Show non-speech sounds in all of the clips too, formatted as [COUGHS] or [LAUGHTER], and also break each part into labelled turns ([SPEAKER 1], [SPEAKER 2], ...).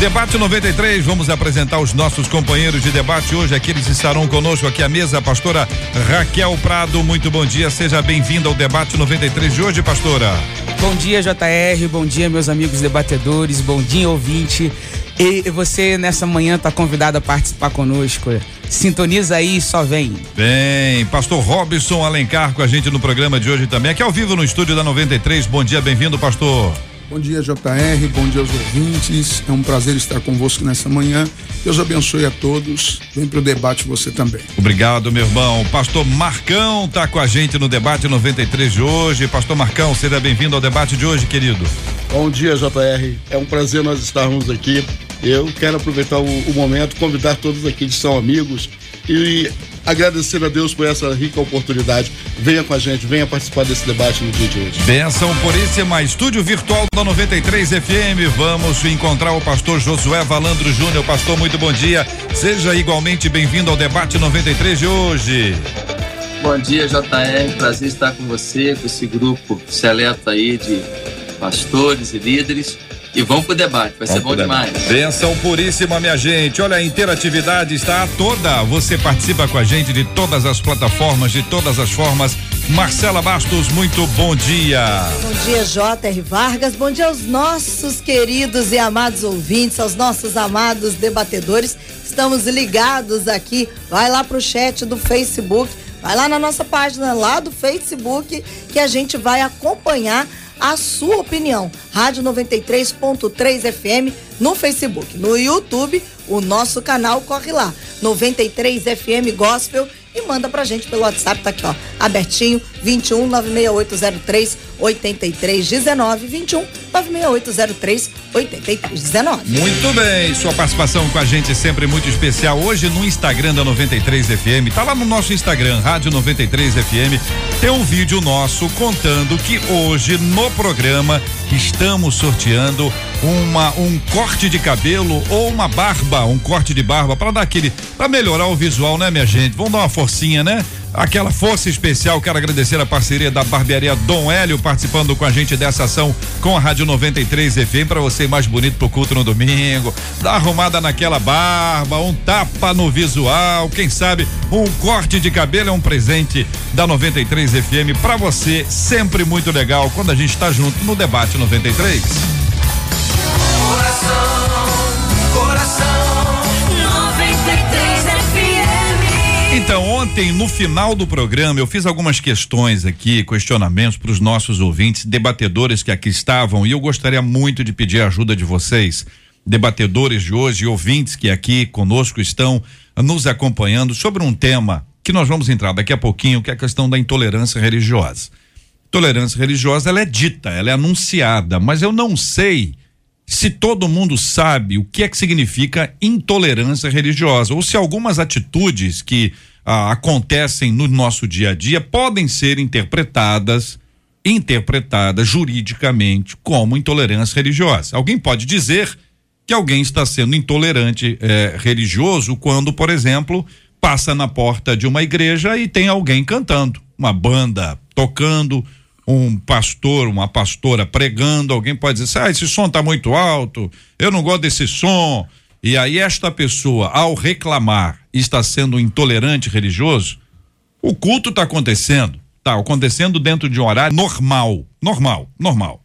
[SPEAKER 1] Debate 93, vamos apresentar os nossos companheiros de debate hoje. Aqui eles estarão conosco aqui à mesa, a pastora Raquel Prado. Muito bom dia, seja bem-vinda ao debate 93 de hoje, pastora.
[SPEAKER 2] Bom dia, JR. Bom dia, meus amigos debatedores. Bom dia, ouvinte. E você nessa manhã está convidado a participar conosco. Sintoniza aí, só vem.
[SPEAKER 1] Bem, pastor Robson Alencar com a gente no programa de hoje também. Aqui ao vivo no estúdio da 93. Bom dia, bem-vindo, pastor.
[SPEAKER 3] Bom dia, JR. Bom dia aos ouvintes. É um prazer estar convosco nessa manhã. Deus abençoe a todos. Vem para o debate você também.
[SPEAKER 1] Obrigado, meu irmão. Pastor Marcão está com a gente no debate 93 de hoje. Pastor Marcão, seja bem-vindo ao debate de hoje, querido.
[SPEAKER 4] Bom dia, JR. É um prazer nós estarmos aqui. Eu quero aproveitar o, o momento, convidar todos aqui que são amigos e agradecer a Deus por essa rica oportunidade. Venha com a gente, venha participar desse debate no dia de hoje.
[SPEAKER 1] Benção Puríssima, estúdio virtual da 93 FM. Vamos encontrar o pastor Josué Valandro Júnior. Pastor, muito bom dia. Seja igualmente bem-vindo ao debate 93 de hoje.
[SPEAKER 5] Bom dia, JR. Prazer estar com você, com esse grupo seleto aí de pastores e líderes. E vamos pro debate, vai vamos ser bom demais.
[SPEAKER 1] Benção puríssima, minha gente. Olha, a interatividade está toda. Você participa com a gente de todas as plataformas, de todas as formas. Marcela Bastos, muito bom dia.
[SPEAKER 6] Bom dia, J.R. Vargas. Bom dia aos nossos queridos e amados ouvintes, aos nossos amados debatedores. Estamos ligados aqui. Vai lá pro chat do Facebook, vai lá na nossa página lá do Facebook que a gente vai acompanhar a sua opinião. Rádio 93.3 FM no Facebook, no YouTube, o nosso canal corre lá. 93 FM Gospel e manda pra gente pelo WhatsApp, tá aqui, ó, abertinho, 21 96803 8319 21 96803 8319.
[SPEAKER 1] Muito bem, sua participação com a gente é sempre muito especial. Hoje no Instagram da 93 FM, tá lá no nosso Instagram, Rádio 93 FM, tem um vídeo nosso contando que hoje no programa estamos sorteando uma um corte de cabelo ou uma barba, um corte de barba para dar aquele para melhorar o visual, né, minha gente? Vamos dar uma forcinha, né? Aquela força especial. Quero agradecer a parceria da barbearia Dom Hélio participando com a gente dessa ação com a Rádio 93 FM para você ir mais bonito pro culto no domingo. Dá arrumada naquela barba, um tapa no visual, quem sabe um corte de cabelo é um presente da 93 FM para você, sempre muito legal quando a gente está junto no debate 93. Coração, ontem, no final do programa, eu fiz algumas questões aqui, questionamentos para os nossos ouvintes, debatedores que aqui estavam, e eu gostaria muito de pedir a ajuda de vocês, debatedores de hoje, ouvintes que aqui conosco estão nos acompanhando sobre um tema que nós vamos entrar daqui a pouquinho, que é a questão da intolerância religiosa. Tolerância religiosa, ela é dita, ela é anunciada, mas eu não sei se todo mundo sabe o que é que significa intolerância religiosa ou se algumas atitudes que ah, acontecem no nosso dia a dia podem ser interpretadas interpretadas juridicamente como intolerância religiosa. Alguém pode dizer que alguém está sendo intolerante eh, religioso quando, por exemplo, passa na porta de uma igreja e tem alguém cantando, uma banda tocando, um pastor, uma pastora pregando, alguém pode dizer, ah, esse som está muito alto, eu não gosto desse som. E aí esta pessoa, ao reclamar, está sendo intolerante religioso, o culto está acontecendo, está acontecendo dentro de um horário normal, normal, normal.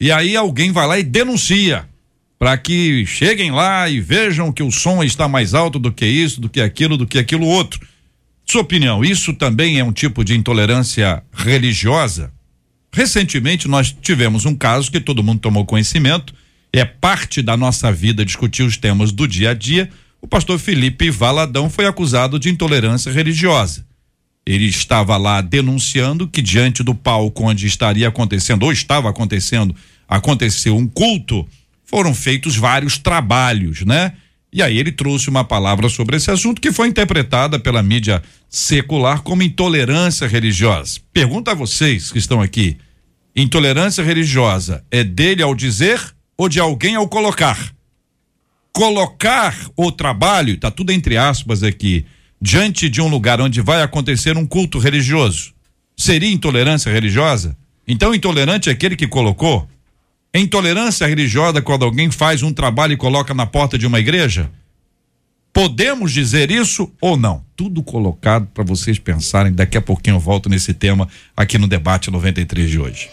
[SPEAKER 1] E aí alguém vai lá e denuncia para que cheguem lá e vejam que o som está mais alto do que isso, do que aquilo, do que aquilo outro. Sua opinião, isso também é um tipo de intolerância religiosa? Recentemente nós tivemos um caso que todo mundo tomou conhecimento, é parte da nossa vida discutir os temas do dia a dia. O pastor Felipe Valadão foi acusado de intolerância religiosa. Ele estava lá denunciando que diante do palco onde estaria acontecendo ou estava acontecendo, aconteceu um culto, foram feitos vários trabalhos, né? E aí ele trouxe uma palavra sobre esse assunto que foi interpretada pela mídia secular como intolerância religiosa. Pergunta a vocês que estão aqui: intolerância religiosa é dele ao dizer ou de alguém ao colocar? Colocar o trabalho, tá tudo entre aspas aqui, diante de um lugar onde vai acontecer um culto religioso, seria intolerância religiosa? Então, intolerante é aquele que colocou? intolerância religiosa quando alguém faz um trabalho e coloca na porta de uma igreja? Podemos dizer isso ou não? Tudo colocado para vocês pensarem. Daqui a pouquinho eu volto nesse tema aqui no debate 93 de hoje.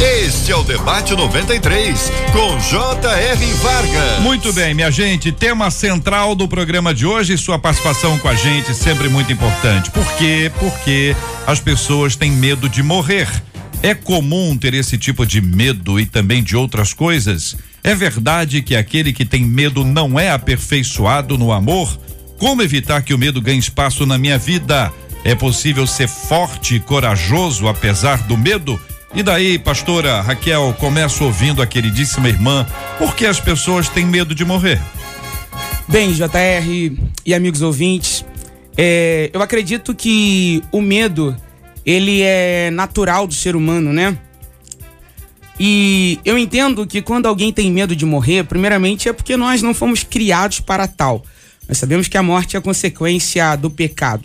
[SPEAKER 7] Este é o debate 93 com J.R. Vargas.
[SPEAKER 1] Muito bem, minha gente. Tema central do programa de hoje. Sua participação com a gente sempre muito importante. Por quê? Porque as pessoas têm medo de morrer. É comum ter esse tipo de medo e também de outras coisas? É verdade que aquele que tem medo não é aperfeiçoado no amor? Como evitar que o medo ganhe espaço na minha vida? É possível ser forte e corajoso apesar do medo? E daí, pastora Raquel, começo ouvindo a queridíssima irmã, por que as pessoas têm medo de morrer?
[SPEAKER 2] Bem, JR e amigos ouvintes, é, eu acredito que o medo ele é natural do ser humano, né? E eu entendo que quando alguém tem medo de morrer, primeiramente é porque nós não fomos criados para tal. Nós sabemos que a morte é consequência do pecado.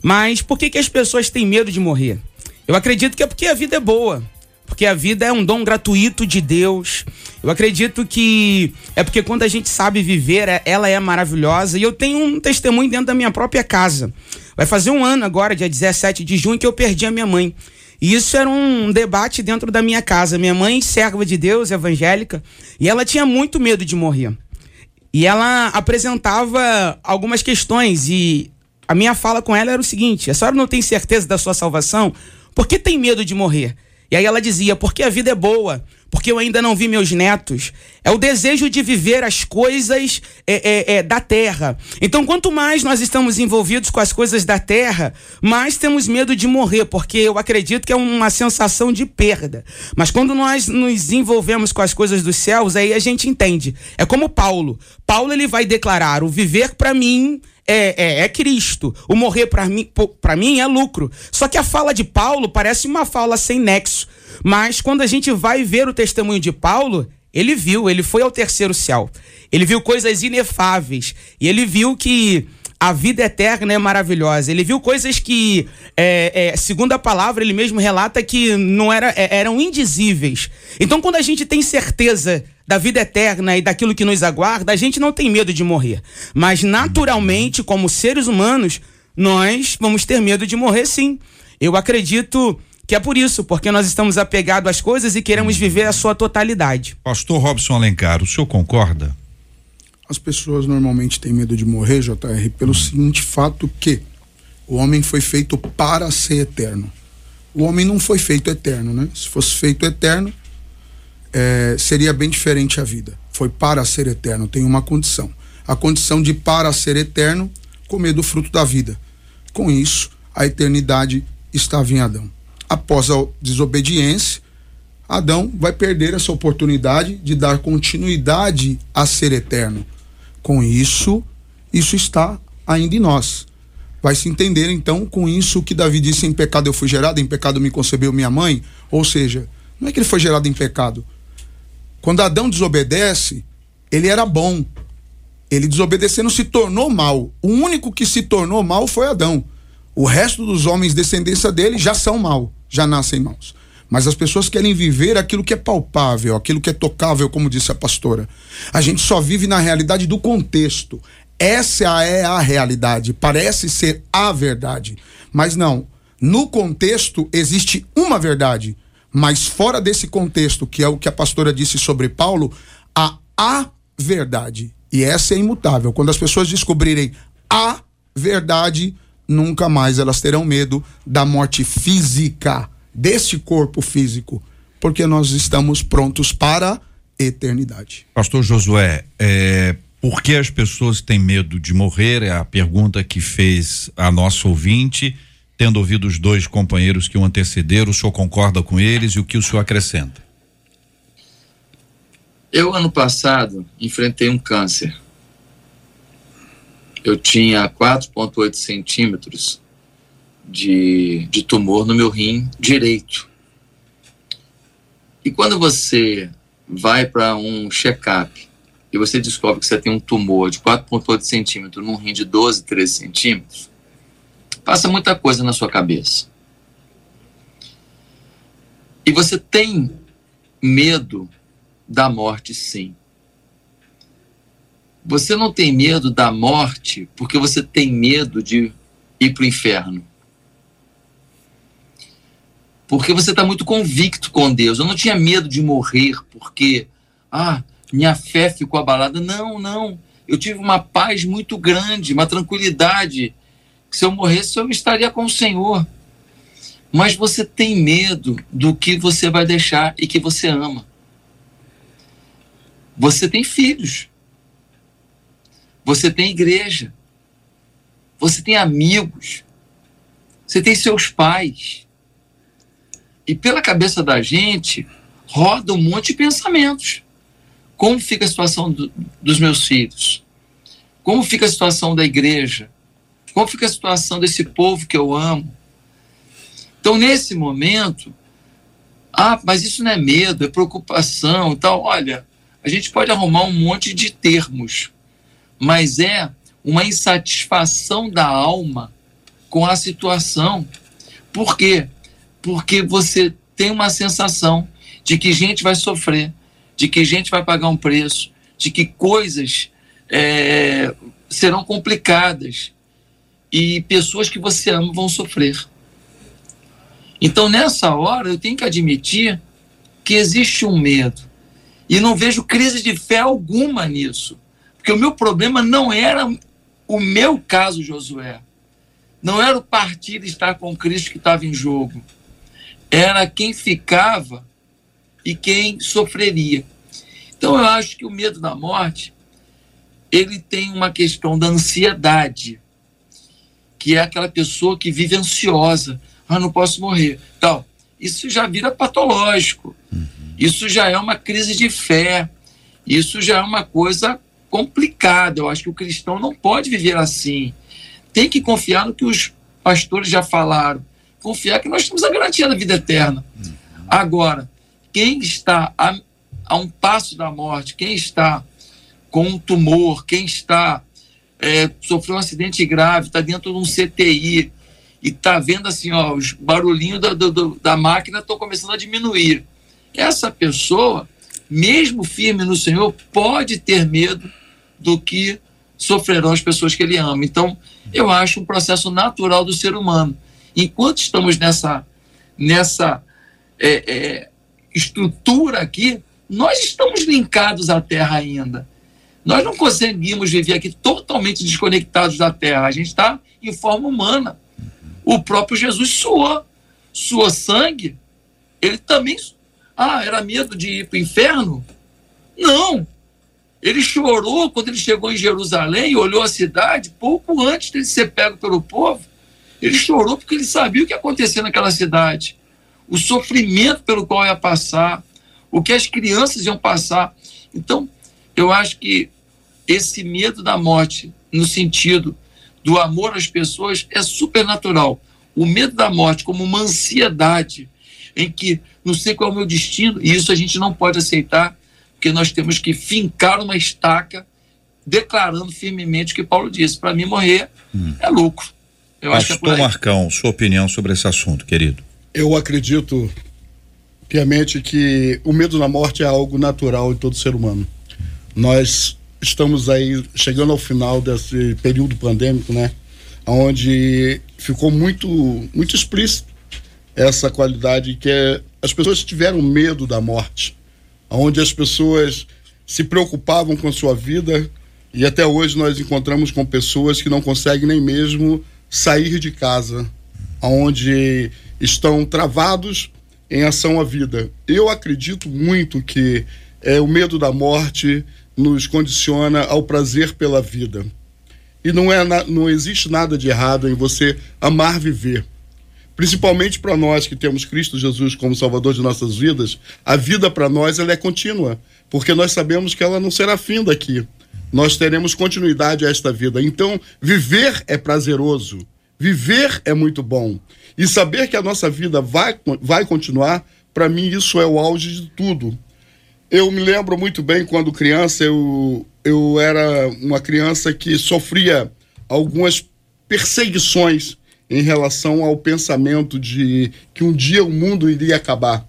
[SPEAKER 2] Mas por que, que as pessoas têm medo de morrer? Eu acredito que é porque a vida é boa porque a vida é um dom gratuito de Deus. Eu acredito que é porque quando a gente sabe viver, é, ela é maravilhosa. E eu tenho um testemunho dentro da minha própria casa. Vai fazer um ano agora, dia 17 de junho, que eu perdi a minha mãe. E isso era um debate dentro da minha casa. Minha mãe, serva de Deus, evangélica, e ela tinha muito medo de morrer. E ela apresentava algumas questões e a minha fala com ela era o seguinte: a senhora não tem certeza da sua salvação? Por que tem medo de morrer? E aí ela dizia: porque a vida é boa, porque eu ainda não vi meus netos. É o desejo de viver as coisas é, é, é, da terra. Então, quanto mais nós estamos envolvidos com as coisas da terra, mais temos medo de morrer, porque eu acredito que é uma sensação de perda. Mas quando nós nos envolvemos com as coisas dos céus, aí a gente entende. É como Paulo. Paulo ele vai declarar: o viver para mim é, é, é Cristo. O morrer para mim, mim é lucro. Só que a fala de Paulo parece uma fala sem nexo. Mas quando a gente vai ver o testemunho de Paulo, ele viu, ele foi ao terceiro céu. Ele viu coisas inefáveis. E ele viu que a vida eterna é maravilhosa. Ele viu coisas que, é, é, segundo a palavra, ele mesmo relata que não era, é, eram indizíveis. Então, quando a gente tem certeza da vida eterna e daquilo que nos aguarda, a gente não tem medo de morrer. Mas, naturalmente, como seres humanos, nós vamos ter medo de morrer sim. Eu acredito que é por isso, porque nós estamos apegados às coisas e queremos viver a sua totalidade.
[SPEAKER 1] Pastor Robson Alencar, o senhor concorda?
[SPEAKER 3] As pessoas normalmente têm medo de morrer, JR, pelo hum. seguinte fato que o homem foi feito para ser eterno. O homem não foi feito eterno, né? Se fosse feito eterno, é, seria bem diferente a vida. Foi para ser eterno, tem uma condição. A condição de para ser eterno, comer do fruto da vida. Com isso, a eternidade estava em Adão. Após a desobediência, Adão vai perder essa oportunidade de dar continuidade a ser eterno. Com isso, isso está ainda em nós. Vai se entender então com isso que Davi disse: em pecado eu fui gerado, em pecado me concebeu minha mãe. Ou seja, não é que ele foi gerado em pecado. Quando Adão desobedece, ele era bom. Ele desobedecendo se tornou mal. O único que se tornou mal foi Adão. O resto dos homens descendência dele já são mal, já nascem maus. Mas as pessoas querem viver aquilo que é palpável, aquilo que é tocável, como disse a pastora. A gente só vive na realidade do contexto. Essa é a realidade, parece ser a verdade. Mas não. No contexto existe uma verdade, mas fora desse contexto, que é o que a pastora disse sobre Paulo, há a verdade. E essa é imutável. Quando as pessoas descobrirem a verdade, nunca mais elas terão medo da morte física, deste corpo físico, porque nós estamos prontos para a eternidade.
[SPEAKER 1] Pastor Josué, é, por que as pessoas têm medo de morrer? É a pergunta que fez a nossa ouvinte. Tendo ouvido os dois companheiros que o antecederam, o senhor concorda com eles e o que o senhor acrescenta?
[SPEAKER 5] Eu, ano passado, enfrentei um câncer. Eu tinha 4,8 centímetros de, de tumor no meu rim direito. E quando você vai para um check-up e você descobre que você tem um tumor de 4,8 centímetros num rim de 12, 13 centímetros, passa muita coisa na sua cabeça. E você tem medo da morte, sim. Você não tem medo da morte porque você tem medo de ir para o inferno. Porque você está muito convicto com Deus. Eu não tinha medo de morrer porque, ah, minha fé ficou abalada. Não, não. Eu tive uma paz muito grande, uma tranquilidade. Se eu morresse, eu estaria com o Senhor. Mas você tem medo do que você vai deixar e que você ama. Você tem filhos. Você tem igreja. Você tem amigos. Você tem seus pais. E pela cabeça da gente roda um monte de pensamentos. Como fica a situação do, dos meus filhos? Como fica a situação da igreja? Como fica a situação desse povo que eu amo? Então, nesse momento, ah, mas isso não é medo, é preocupação e tal. Olha, a gente pode arrumar um monte de termos, mas é uma insatisfação da alma com a situação. Por quê? Porque você tem uma sensação de que gente vai sofrer, de que gente vai pagar um preço, de que coisas é, serão complicadas e pessoas que você ama vão sofrer. Então, nessa hora, eu tenho que admitir que existe um medo. E não vejo crise de fé alguma nisso. Porque o meu problema não era o meu caso, Josué. Não era o partido estar com Cristo que estava em jogo. Era quem ficava e quem sofreria. Então eu acho que o medo da morte ele tem uma questão da ansiedade, que é aquela pessoa que vive ansiosa. Ah, não posso morrer. Tal. Isso já vira patológico. Uhum. Isso já é uma crise de fé. Isso já é uma coisa complicada. Eu acho que o cristão não pode viver assim. Tem que confiar no que os pastores já falaram. Confiar que nós temos a garantia da vida eterna. Agora, quem está a, a um passo da morte, quem está com um tumor, quem está é, sofreu um acidente grave, está dentro de um CTI e está vendo assim, ó, os barulhinhos da, da, máquina estão começando a diminuir essa pessoa, mesmo firme no Senhor, pode ter medo do que sofrerão as pessoas que ele ama. Então, eu acho um processo natural do ser humano. Enquanto estamos nessa, nessa é, é, estrutura aqui, nós estamos linkados à Terra ainda. Nós não conseguimos viver aqui totalmente desconectados da Terra. A gente está em forma humana. O próprio Jesus suou, suou sangue. Ele também ah, era medo de ir para o inferno? Não. Ele chorou quando ele chegou em Jerusalém e olhou a cidade, pouco antes de ser pego pelo povo. Ele chorou porque ele sabia o que ia acontecer naquela cidade, o sofrimento pelo qual ia passar, o que as crianças iam passar. Então, eu acho que esse medo da morte, no sentido do amor às pessoas, é supernatural. O medo da morte, como uma ansiedade, em que não sei qual é o meu destino, e isso a gente não pode aceitar, porque nós temos que fincar uma estaca declarando firmemente o que Paulo disse: para mim morrer hum. é lucro.
[SPEAKER 1] Eu Pastor acho que é Marcão, sua opinião sobre esse assunto, querido?
[SPEAKER 4] Eu acredito piamente que o medo da morte é algo natural em todo ser humano. Nós estamos aí chegando ao final desse período pandêmico, né? Onde ficou muito, muito explícito essa qualidade que é, as pessoas tiveram medo da morte, onde as pessoas se preocupavam com a sua vida e até hoje nós encontramos com pessoas que não conseguem nem mesmo sair de casa, onde estão travados em ação à vida. Eu acredito muito que é, o medo da morte nos condiciona ao prazer pela vida. E não, é, não existe nada de errado em você amar viver. Principalmente para nós que temos Cristo Jesus como Salvador de nossas vidas, a vida para nós ela é contínua, porque nós sabemos que ela não será fim daqui. Nós teremos continuidade a esta vida. Então, viver é prazeroso, viver é muito bom. E saber que a nossa vida vai, vai continuar, para mim, isso é o auge de tudo. Eu me lembro muito bem quando criança, eu, eu era uma criança que sofria algumas perseguições em relação ao pensamento de que um dia o mundo iria acabar.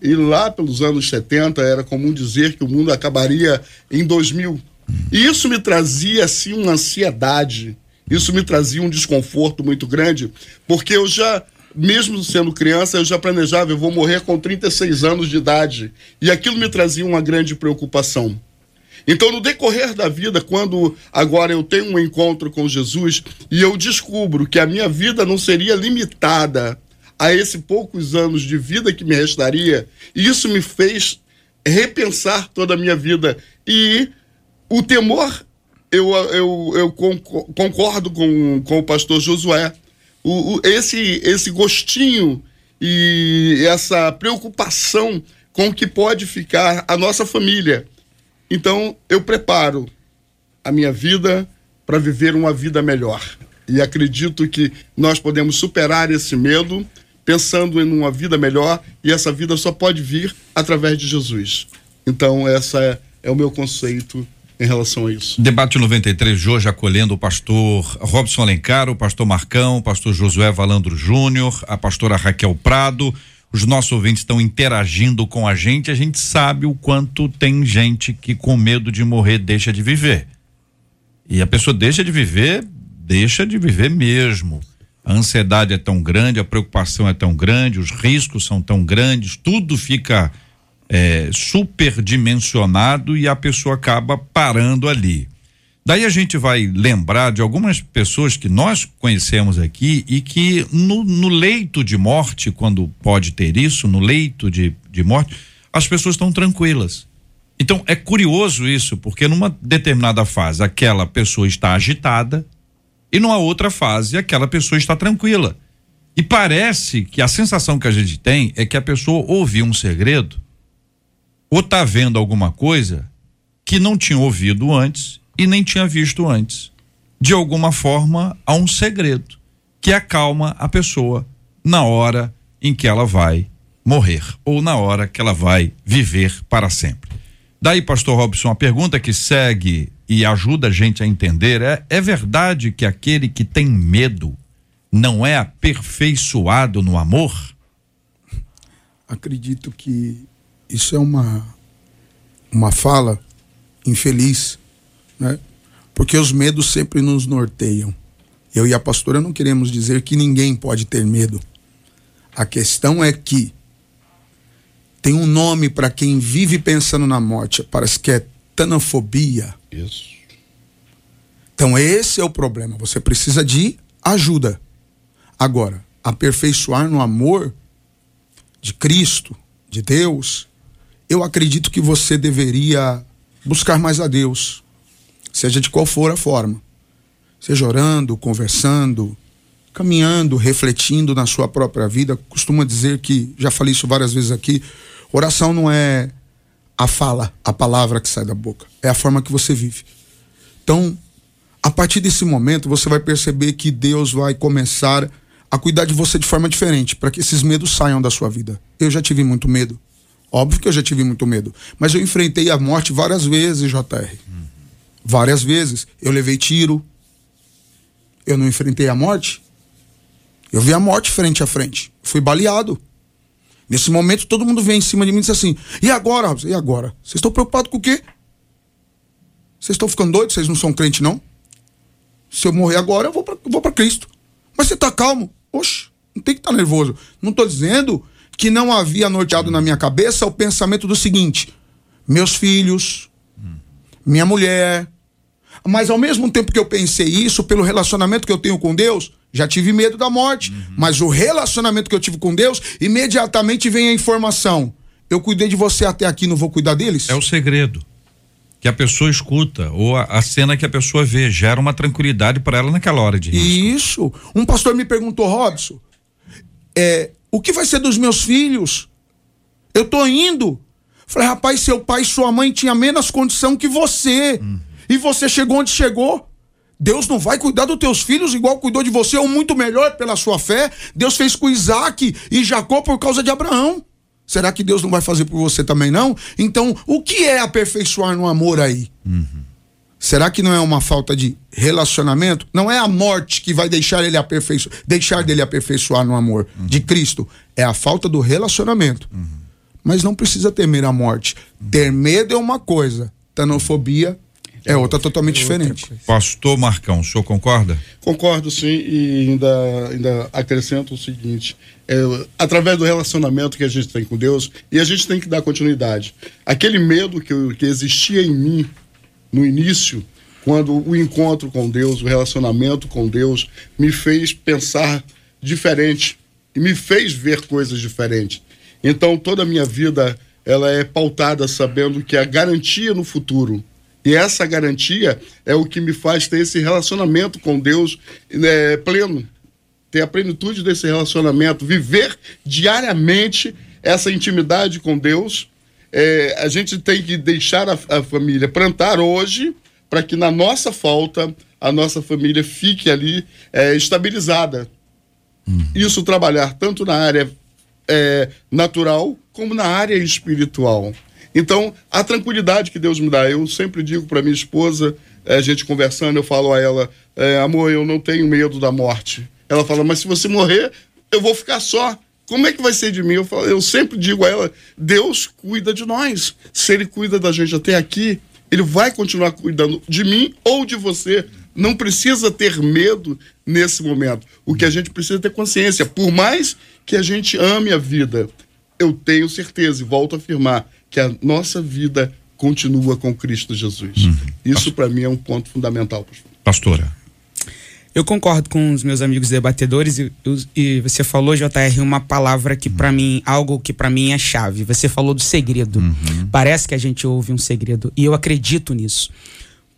[SPEAKER 4] E lá pelos anos 70 era comum dizer que o mundo acabaria em 2000. E isso me trazia assim uma ansiedade, isso me trazia um desconforto muito grande, porque eu já mesmo sendo criança, eu já planejava, eu vou morrer com 36 anos de idade. E aquilo me trazia uma grande preocupação. Então, no decorrer da vida, quando agora eu tenho um encontro com Jesus e eu descubro que a minha vida não seria limitada a esses poucos anos de vida que me restaria, isso me fez repensar toda a minha vida. E o temor, eu, eu, eu concordo com, com o pastor Josué. O, o, esse, esse gostinho e essa preocupação com o que pode ficar a nossa família então, eu preparo a minha vida para viver uma vida melhor. E acredito que nós podemos superar esse medo pensando em uma vida melhor e essa vida só pode vir através de Jesus. Então, essa é, é o meu conceito em relação a isso.
[SPEAKER 1] Debate 93 de hoje acolhendo o pastor Robson Alencar, o pastor Marcão, o pastor Josué Valandro Júnior, a pastora Raquel Prado os nossos ouvintes estão interagindo com a gente, a gente sabe o quanto tem gente que com medo de morrer deixa de viver. E a pessoa deixa de viver, deixa de viver mesmo. A ansiedade é tão grande, a preocupação é tão grande, os riscos são tão grandes, tudo fica é, superdimensionado e a pessoa acaba parando ali. Daí a gente vai lembrar de algumas pessoas que nós conhecemos aqui e que no, no leito de morte, quando pode ter isso, no leito de, de morte, as pessoas estão tranquilas. Então é curioso isso, porque numa determinada fase aquela pessoa está agitada e numa outra fase aquela pessoa está tranquila. E parece que a sensação que a gente tem é que a pessoa ouviu um segredo ou está vendo alguma coisa que não tinha ouvido antes e nem tinha visto antes. De alguma forma, há um segredo que acalma a pessoa na hora em que ela vai morrer ou na hora que ela vai viver para sempre. Daí, pastor Robson, a pergunta que segue e ajuda a gente a entender é: é verdade que aquele que tem medo não é aperfeiçoado no amor?
[SPEAKER 3] Acredito que isso é uma uma fala infeliz né? Porque os medos sempre nos norteiam. Eu e a pastora não queremos dizer que ninguém pode ter medo. A questão é que tem um nome para quem vive pensando na morte, parece que é tanafobia.
[SPEAKER 4] Isso.
[SPEAKER 3] Então esse é o problema. Você precisa de ajuda. Agora, aperfeiçoar no amor de Cristo, de Deus, eu acredito que você deveria buscar mais a Deus seja de qual for a forma. Seja orando, conversando, caminhando, refletindo na sua própria vida. Costumo dizer que, já falei isso várias vezes aqui, oração não é a fala, a palavra que sai da boca, é a forma que você vive. Então, a partir desse momento, você vai perceber que Deus vai começar a cuidar de você de forma diferente, para que esses medos saiam da sua vida. Eu já tive muito medo. Óbvio que eu já tive muito medo. Mas eu enfrentei a morte várias vezes, JR. Várias vezes. Eu levei tiro. Eu não enfrentei a morte. Eu vi a morte frente a frente. Fui baleado. Nesse momento, todo mundo vem em cima de mim e diz assim: e agora, Robson? E agora? Vocês estão preocupados com o quê? Vocês estão ficando doidos? Vocês não são crente, não? Se eu morrer agora, eu vou para Cristo. Mas você está calmo? Oxe, não tem que estar tá nervoso. Não estou dizendo que não havia norteado na minha cabeça o pensamento do seguinte: meus filhos, minha mulher, Mas ao mesmo tempo que eu pensei isso, pelo relacionamento que eu tenho com Deus, já tive medo da morte. Uhum. Mas o relacionamento que eu tive com Deus, imediatamente vem a informação. Eu cuidei de você até aqui, não vou cuidar deles?
[SPEAKER 1] É o segredo que a pessoa escuta ou a, a, cena que a pessoa vê gera uma tranquilidade para ela naquela hora de risco.
[SPEAKER 3] Isso. Um pastor me perguntou, Robson, é, o que vai ser dos meus filhos? Eu tô indo. Falei, rapaz, seu pai e sua mãe tinham menos condição que você. Hum. E você chegou onde chegou. Deus não vai cuidar dos teus filhos igual cuidou de você, ou muito melhor pela sua fé. Deus fez com Isaac e Jacó por causa de Abraão. Será que Deus não vai fazer por você também, não? Então, o que é aperfeiçoar no amor aí? Uhum. Será que não é uma falta de relacionamento? Não é a morte que vai deixar ele aperfeiçoar, deixar dele aperfeiçoar no amor uhum. de Cristo. É a falta do relacionamento. Uhum. Mas não precisa temer a morte. Ter medo é uma coisa, tanofobia é outra totalmente é outra diferente. Coisa.
[SPEAKER 1] Pastor Marcão, o senhor concorda?
[SPEAKER 4] Concordo sim, e ainda, ainda acrescento o seguinte: é, através do relacionamento que a gente tem com Deus, e a gente tem que dar continuidade. Aquele medo que, que existia em mim no início, quando o encontro com Deus, o relacionamento com Deus, me fez pensar diferente e me fez ver coisas diferentes. Então toda a minha vida ela é pautada sabendo que a garantia no futuro e essa garantia é o que me faz ter esse relacionamento com Deus né, pleno, ter a plenitude desse relacionamento, viver diariamente essa intimidade com Deus. É, a gente tem que deixar a, a família plantar hoje para que na nossa falta a nossa família fique ali é, estabilizada. Uhum. Isso trabalhar tanto na área é, natural como na área espiritual. Então, a tranquilidade que Deus me dá, eu sempre digo para minha esposa, eh, a gente conversando, eu falo a ela, é, amor, eu não tenho medo da morte. Ela fala, mas se você morrer, eu vou ficar só. Como é que vai ser de mim? Eu, falo, eu sempre digo a ela, Deus cuida de nós. Se Ele cuida da gente até aqui, Ele vai continuar cuidando de mim ou de você. Não precisa ter medo nesse momento. O que a gente precisa é ter consciência. Por mais que a gente ame a vida, eu tenho certeza, e volto a afirmar, que a nossa vida continua com Cristo Jesus. Uhum. Isso para mim é um ponto fundamental.
[SPEAKER 1] Pastora.
[SPEAKER 2] Eu concordo com os meus amigos debatedores e, e você falou, JR, uma palavra que para mim, algo que para mim é chave. Você falou do segredo. Uhum. Parece que a gente ouve um segredo e eu acredito nisso.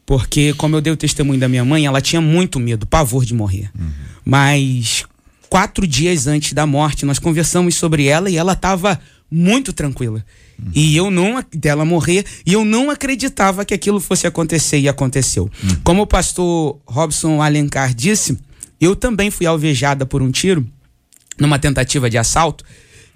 [SPEAKER 2] Porque, como eu dei o testemunho da minha mãe, ela tinha muito medo, pavor de morrer. Uhum. Mas quatro dias antes da morte, nós conversamos sobre ela e ela estava muito tranquila. Uhum. E eu não, dela morrer, e eu não acreditava que aquilo fosse acontecer e aconteceu. Uhum. Como o pastor Robson Alencar disse, eu também fui alvejada por um tiro numa tentativa de assalto.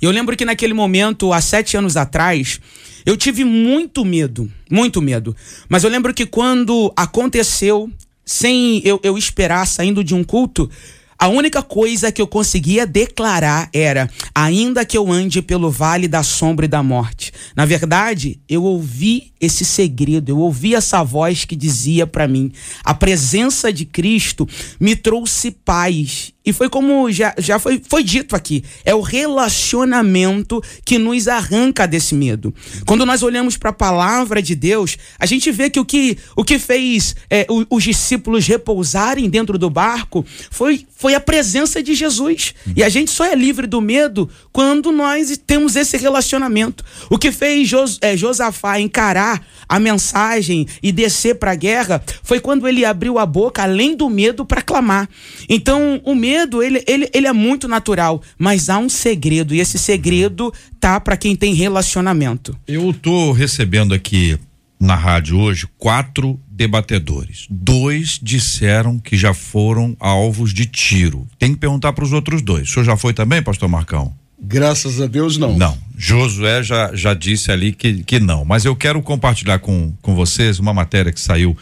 [SPEAKER 2] E eu lembro que naquele momento, há sete anos atrás, eu tive muito medo, muito medo. Mas eu lembro que quando aconteceu, sem eu, eu esperar, saindo de um culto, a única coisa que eu conseguia declarar era: ainda que eu ande pelo vale da sombra e da morte. Na verdade, eu ouvi esse segredo, eu ouvi essa voz que dizia para mim: a presença de Cristo me trouxe paz e foi como já, já foi, foi dito aqui: é o relacionamento que nos arranca desse medo. Quando nós olhamos para a palavra de Deus, a gente vê que o que, o que fez é, o, os discípulos repousarem dentro do barco foi, foi a presença de Jesus. E a gente só é livre do medo quando nós temos esse relacionamento. O que fez Jos, é, Josafá encarar a mensagem e descer para a guerra foi quando ele abriu a boca, além do medo, para clamar. Então, o medo medo, ele, ele, ele é muito natural, mas há um segredo, e esse segredo tá para quem tem relacionamento.
[SPEAKER 1] Eu tô recebendo aqui na rádio hoje quatro debatedores. Dois disseram que já foram alvos de tiro. Tem que perguntar para os outros dois. O senhor já foi também, pastor Marcão?
[SPEAKER 4] Graças a Deus, não.
[SPEAKER 1] Não. Josué já, já disse ali que, que não. Mas eu quero compartilhar com, com vocês uma matéria que saiu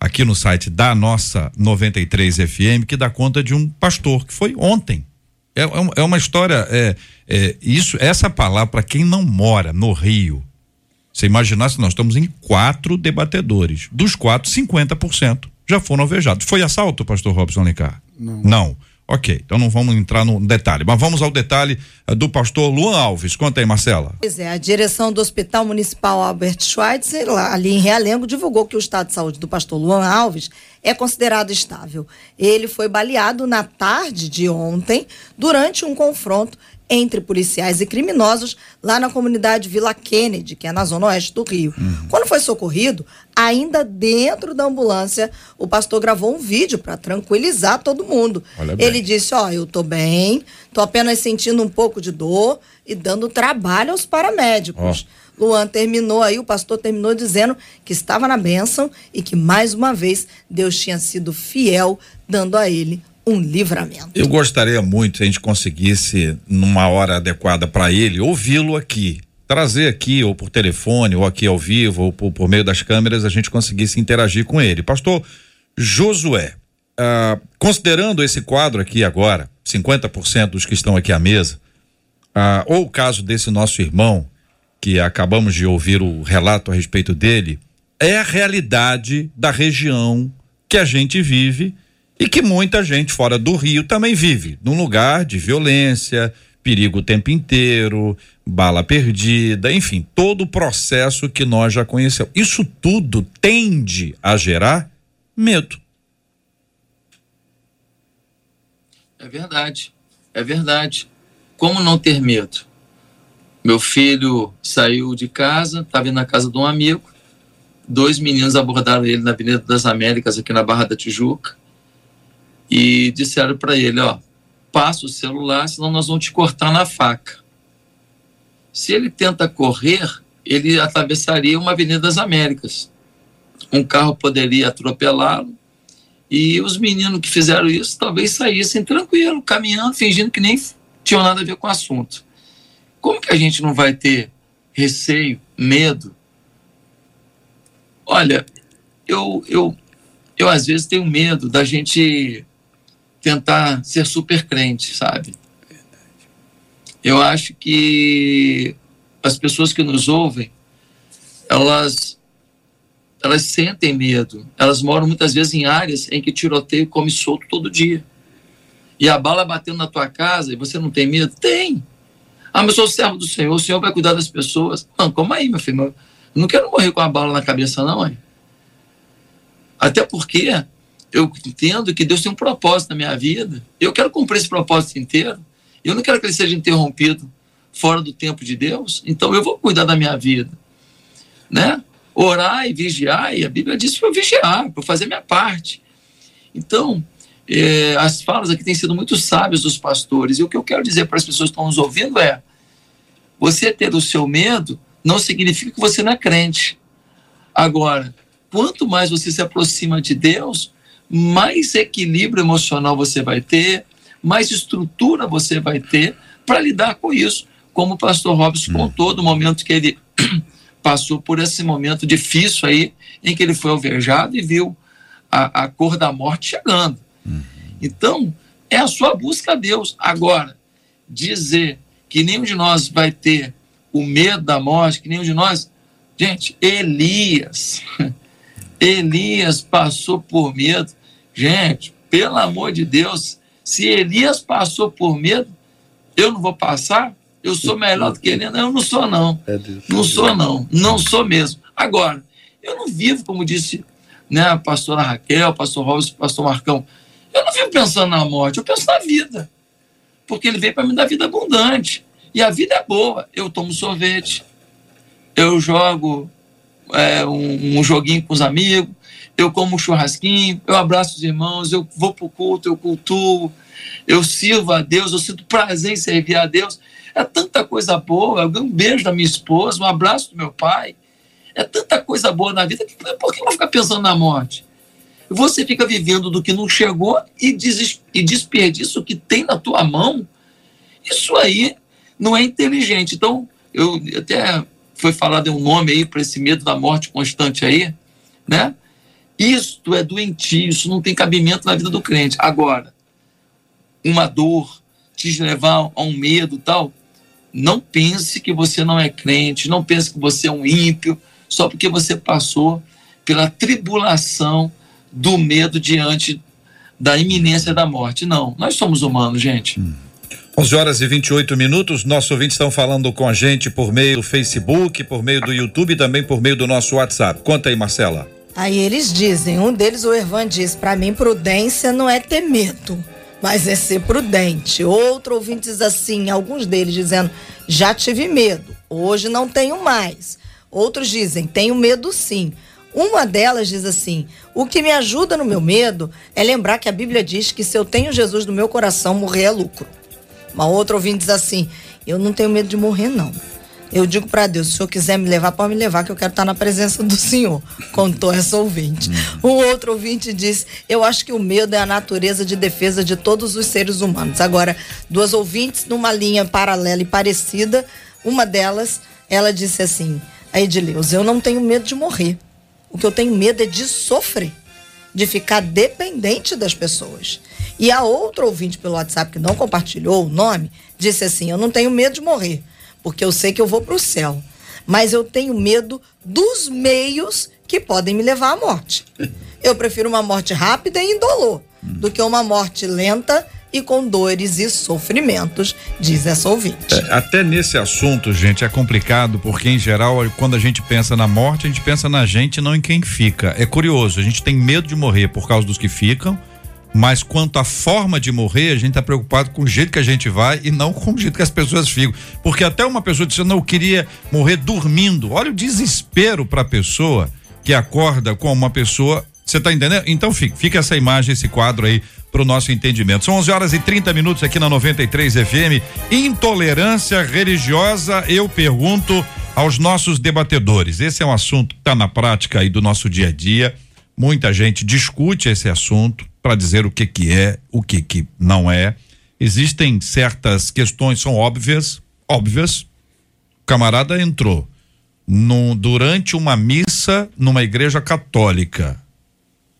[SPEAKER 1] aqui no site da nossa 93 FM que dá conta de um pastor que foi ontem. É, é, é uma história, é, é, isso, essa palavra para quem não mora no Rio. Você imaginar se nós estamos em quatro debatedores, dos quatro, 50% já foram alvejados. Foi assalto, pastor Robson Licar?
[SPEAKER 3] Não.
[SPEAKER 1] Não. Ok, então não vamos entrar no detalhe, mas vamos ao detalhe uh, do pastor Luan Alves. Conta aí, Marcela.
[SPEAKER 6] Pois é, a direção do Hospital Municipal Albert Schweitzer, lá, ali em Realengo, divulgou que o estado de saúde do pastor Luan Alves é considerado estável. Ele foi baleado na tarde de ontem, durante um confronto entre policiais e criminosos lá na comunidade Vila Kennedy, que é na zona oeste do Rio. Uhum. Quando foi socorrido, ainda dentro da ambulância, o pastor gravou um vídeo para tranquilizar todo mundo. Ele disse: Ó, oh, eu tô bem, tô apenas sentindo um pouco de dor e dando trabalho aos paramédicos. Oh. Luan terminou aí, o pastor terminou dizendo que estava na bênção e que mais uma vez Deus tinha sido fiel, dando a ele um livramento.
[SPEAKER 1] Eu gostaria muito se a gente conseguisse, numa hora adequada para ele, ouvi-lo aqui. Trazer aqui, ou por telefone, ou aqui ao vivo, ou por, por, meio das câmeras, a gente conseguisse interagir com ele. Pastor Josué, ah, considerando esse quadro aqui agora, 50% dos que estão aqui à mesa, ah, ou o caso desse nosso irmão, que acabamos de ouvir o relato a respeito dele, é a realidade da região que a gente vive e que muita gente fora do Rio também vive, num lugar de violência, perigo o tempo inteiro, bala perdida, enfim, todo o processo que nós já conhecemos. Isso tudo tende a gerar medo.
[SPEAKER 5] É verdade, é verdade. Como não ter medo? Meu filho saiu de casa, estava indo na casa de um amigo. Dois meninos abordaram ele na Avenida das Américas, aqui na Barra da Tijuca e disseram para ele, ó, passa o celular, senão nós vamos te cortar na faca. Se ele tenta correr, ele atravessaria uma Avenida das Américas. Um carro poderia atropelá-lo e os meninos que fizeram isso talvez saíssem tranquilo, caminhando, fingindo que nem tinham nada a ver com o assunto. Como que a gente não vai ter receio, medo? Olha, eu, eu, eu às vezes tenho medo da gente tentar ser super crente, sabe? Eu acho que as pessoas que nos ouvem, elas elas sentem medo. Elas moram muitas vezes em áreas em que tiroteio come solto todo dia. E a bala batendo na tua casa e você não tem medo? Tem. Ah, mas eu sou servo do Senhor, o Senhor vai cuidar das pessoas. Não, como aí, meu filho? Eu não quero morrer com a bala na cabeça, não, hein? Até porque eu entendo que Deus tem um propósito na minha vida. Eu quero cumprir esse propósito inteiro. Eu não quero que ele seja interrompido fora do tempo de Deus. Então eu vou cuidar da minha vida, né? Orar e vigiar. E a Bíblia diz para vigiar, para fazer minha parte. Então é, as falas aqui têm sido muito sábias dos pastores. E o que eu quero dizer para as pessoas que estão nos ouvindo é: você ter o seu medo não significa que você não é crente. Agora, quanto mais você se aproxima de Deus, mais equilíbrio emocional você vai ter, mais estrutura você vai ter para lidar com isso. Como o pastor Robson hum. contou do momento que ele [CLEARS THROAT] passou por esse momento difícil aí, em que ele foi alvejado e viu a, a cor da morte chegando. Hum. Então, é a sua busca a Deus. Agora, dizer que nenhum de nós vai ter o medo da morte, que nenhum de nós. Gente, Elias. [LAUGHS] Elias passou por medo. Gente, pelo amor de Deus, se Elias passou por medo, eu não vou passar? Eu sou melhor do que ele? Não, eu não sou, não. É não sou, não. Não sou mesmo. Agora, eu não vivo, como disse né, a pastora Raquel, pastor Robson, pastor Marcão, eu não vivo pensando na morte, eu penso na vida. Porque ele veio para me dar vida abundante. E a vida é boa. Eu tomo sorvete, eu jogo é, um, um joguinho com os amigos, eu como um churrasquinho, eu abraço os irmãos, eu vou para o culto, eu cultuo, eu sirvo a Deus, eu sinto prazer em servir a Deus. É tanta coisa boa. Eu ganho um beijo da minha esposa, um abraço do meu pai. É tanta coisa boa na vida que por que eu vou ficar pensando na morte? Você fica vivendo do que não chegou e, e desperdiça o que tem na tua mão. Isso aí não é inteligente. Então, eu até foi falado um nome aí para esse medo da morte constante aí, né? Isto é doentio, isso não tem cabimento na vida do crente. Agora, uma dor te levar a um medo tal, não pense que você não é crente, não pense que você é um ímpio, só porque você passou pela tribulação do medo diante da iminência da morte. Não, nós somos humanos, gente. Hum.
[SPEAKER 1] 11 horas e 28 minutos. Nossos ouvintes estão falando com a gente por meio do Facebook, por meio do YouTube e também por meio do nosso WhatsApp. Conta aí, Marcela.
[SPEAKER 6] Aí eles dizem, um deles, o Ervan, diz: para mim, prudência não é ter medo, mas é ser prudente. Outro ouvinte diz assim, alguns deles dizendo: já tive medo, hoje não tenho mais. Outros dizem: tenho medo sim. Uma delas diz assim: o que me ajuda no meu medo é lembrar que a Bíblia diz que se eu tenho Jesus no meu coração, morrer é lucro. Uma outra ouvinte diz assim: Eu não tenho medo de morrer, não. Eu digo para Deus, se o senhor quiser me levar, pode me levar, que eu quero estar na presença do Senhor. [LAUGHS] Contou essa ouvinte. Um outro ouvinte disse: Eu acho que o medo é a natureza de defesa de todos os seres humanos. Agora, duas ouvintes numa linha paralela e parecida, uma delas, ela disse assim: A Edileus, eu não tenho medo de morrer. O que eu tenho medo é de sofrer, de ficar dependente das pessoas. E a outra ouvinte pelo WhatsApp que não compartilhou o nome disse assim: Eu não tenho medo de morrer, porque eu sei que eu vou para o céu. Mas eu tenho medo dos meios que podem me levar à morte. [LAUGHS] Eu prefiro uma morte rápida e indolor do que uma morte lenta e com dores e sofrimentos, diz essa ouvinte.
[SPEAKER 1] É, até nesse assunto, gente, é complicado, porque em geral, quando a gente pensa na morte, a gente pensa na gente, não em quem fica. É curioso, a gente tem medo de morrer por causa dos que ficam mas quanto à forma de morrer, a gente está preocupado com o jeito que a gente vai e não com o jeito que as pessoas ficam. Porque até uma pessoa disse, não, eu queria morrer dormindo. Olha o desespero para a pessoa que acorda com uma pessoa. Você está entendendo? Então fica, fica essa imagem, esse quadro aí para o nosso entendimento. São 11 horas e 30 minutos aqui na 93 FM. Intolerância religiosa, eu pergunto aos nossos debatedores. Esse é um assunto que está na prática aí do nosso dia a dia. Muita gente discute esse assunto para dizer o que que é, o que que não é. Existem certas questões são óbvias, óbvias. O camarada entrou no, durante uma missa numa igreja católica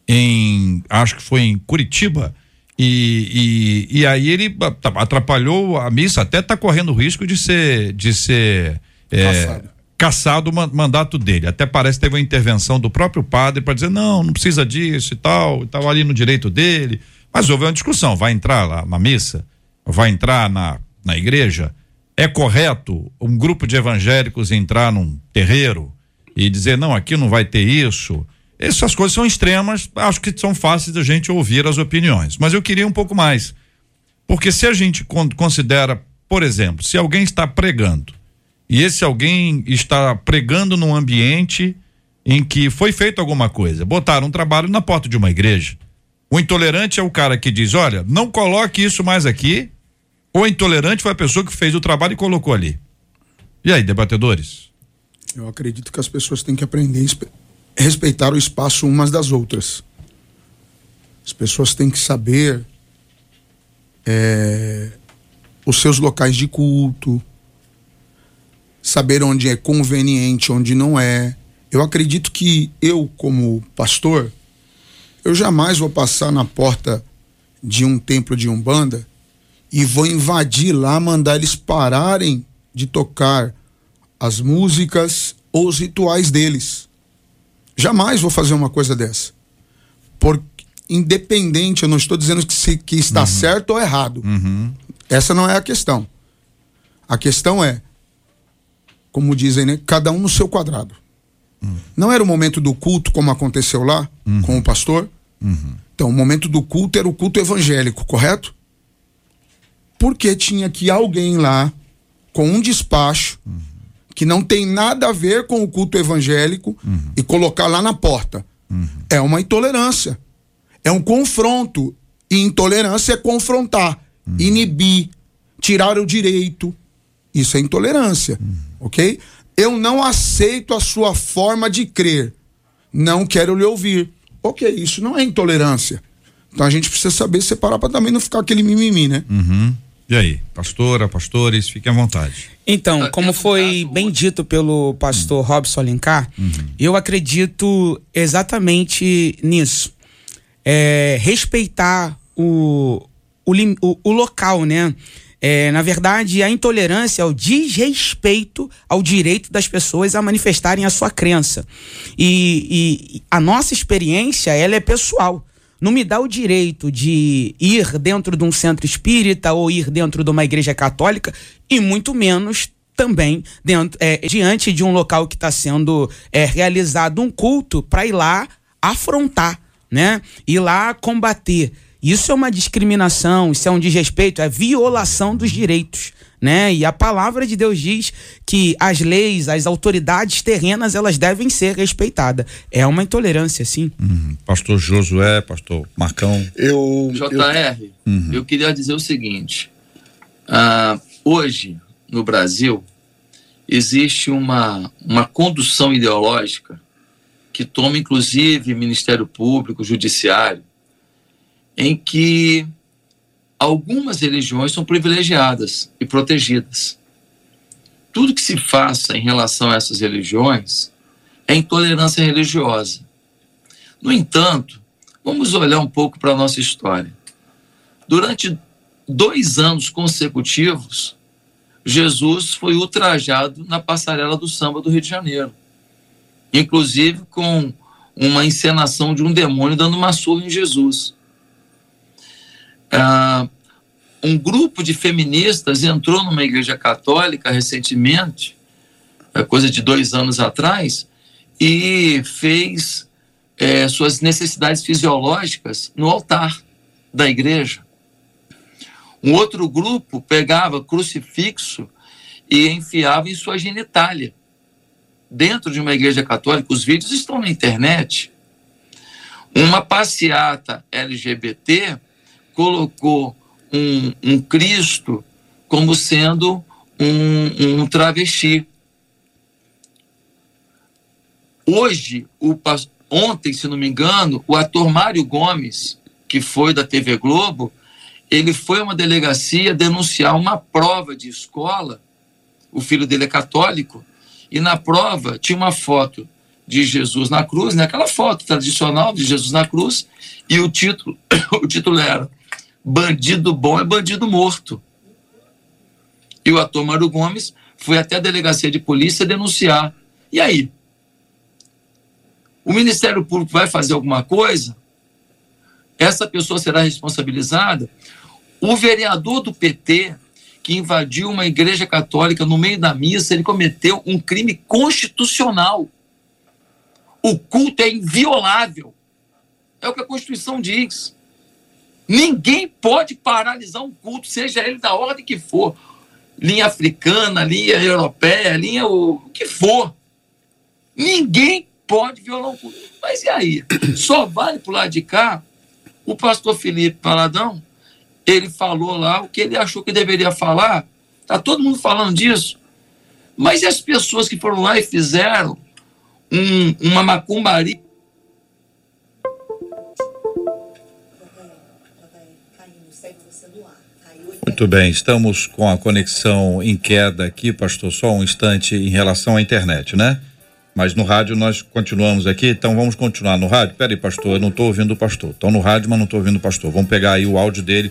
[SPEAKER 1] em acho que foi em Curitiba e, e, e aí ele atrapalhou a missa até está correndo risco de ser de ser é, caçado o mandato dele. Até parece que teve uma intervenção do próprio padre para dizer não, não precisa disso e tal, estava ali no direito dele. Mas houve uma discussão, vai entrar lá na missa, vai entrar na, na igreja. É correto um grupo de evangélicos entrar num terreiro e dizer não, aqui não vai ter isso? Essas coisas são extremas, acho que são fáceis da gente ouvir as opiniões. Mas eu queria um pouco mais. Porque se a gente considera, por exemplo, se alguém está pregando e esse alguém está pregando num ambiente em que foi feito alguma coisa. Botaram um trabalho na porta de uma igreja. O intolerante é o cara que diz: olha, não coloque isso mais aqui. O intolerante foi a pessoa que fez o trabalho e colocou ali. E aí, debatedores?
[SPEAKER 3] Eu acredito que as pessoas têm que aprender a respeitar o espaço umas das outras. As pessoas têm que saber é, os seus locais de culto, saber onde é conveniente, onde não é. Eu acredito que eu, como pastor, eu jamais vou passar na porta de um templo de Umbanda e vou invadir lá, mandar eles pararem de tocar as músicas ou os rituais deles. Jamais vou fazer uma coisa dessa. Por independente, eu não estou dizendo que, se, que está uhum. certo ou errado.
[SPEAKER 1] Uhum.
[SPEAKER 3] Essa não é a questão. A questão é como dizem, né? Cada um no seu quadrado. Uhum. Não era o momento do culto, como aconteceu lá uhum. com o pastor?
[SPEAKER 1] Uhum.
[SPEAKER 3] Então, o momento do culto era o culto evangélico, correto? Porque tinha que alguém lá com um despacho uhum. que não tem nada a ver com o culto evangélico
[SPEAKER 1] uhum.
[SPEAKER 3] e colocar lá na porta.
[SPEAKER 1] Uhum.
[SPEAKER 3] É uma intolerância. É um confronto. E intolerância é confrontar, inibir, tirar o direito. Isso é intolerância ok? Eu não aceito a sua forma de crer. Não quero lhe ouvir. Ok, isso não é intolerância. Então a gente precisa saber separar para também não ficar aquele mimimi, né?
[SPEAKER 1] Uhum. E aí, pastora, pastores, fiquem à vontade.
[SPEAKER 2] Então, como foi bem dito pelo pastor uhum. Robson Alencar, uhum. eu acredito exatamente nisso. É, respeitar o, o, o, o local, né? É, na verdade, a intolerância é o desrespeito ao direito das pessoas a manifestarem a sua crença. E, e a nossa experiência, ela é pessoal. não me dá o direito de ir dentro de um centro espírita ou ir dentro de uma igreja católica e muito menos também dentro, é, diante de um local que está sendo é, realizado um culto para ir lá afrontar, né? Ir lá combater. Isso é uma discriminação, isso é um desrespeito, é violação dos direitos né? E a palavra de Deus diz que as leis, as autoridades terrenas, elas devem ser respeitadas. É uma intolerância, sim.
[SPEAKER 1] Uhum. Pastor Josué, pastor Marcão.
[SPEAKER 5] Eu. JR, eu, uhum. eu queria dizer o seguinte: uh, hoje, no Brasil, existe uma, uma condução ideológica que toma, inclusive, Ministério Público, Judiciário, em que algumas religiões são privilegiadas e protegidas. Tudo que se faça em relação a essas religiões é intolerância religiosa. No entanto, vamos olhar um pouco para a nossa história. Durante dois anos consecutivos, Jesus foi ultrajado na passarela do samba do Rio de Janeiro, inclusive com uma encenação de um demônio dando uma surra em Jesus. Ah, um grupo de feministas entrou numa igreja católica recentemente, é coisa de dois anos atrás, e fez é, suas necessidades fisiológicas no altar da igreja. Um outro grupo pegava crucifixo e enfiava em sua genitália. Dentro de uma igreja católica, os vídeos estão na internet. Uma passeata LGBT colocou um, um Cristo como sendo um, um travesti. Hoje, o, ontem, se não me engano, o ator Mário Gomes, que foi da TV Globo, ele foi a uma delegacia denunciar uma prova de escola. O filho dele é católico, e na prova tinha uma foto de Jesus na cruz, né? aquela foto tradicional de Jesus na cruz, e o título, [COUGHS] o título era bandido bom é bandido morto. E o ator Mário Gomes foi até a delegacia de polícia denunciar. E aí? O Ministério Público vai fazer alguma coisa? Essa pessoa será responsabilizada? O vereador do PT, que invadiu uma igreja católica no meio da missa, ele cometeu um crime constitucional. O culto é inviolável. É o que a Constituição diz. Ninguém pode paralisar um culto, seja ele da ordem que for. Linha africana, linha europeia, linha o que for. Ninguém pode violar um culto. Mas e aí? Só vale para o lado de cá o pastor Felipe Paladão, ele falou lá o que ele achou que deveria falar. Está todo mundo falando disso. Mas e as pessoas que foram lá e fizeram um, uma macumbaria
[SPEAKER 1] Muito bem, estamos com a conexão em queda aqui, pastor, só um instante em relação à internet, né? Mas no rádio nós continuamos aqui, então vamos continuar no rádio. Peraí, pastor, eu não estou ouvindo o pastor. Estou no rádio, mas não estou ouvindo o pastor. Vamos pegar aí o áudio dele,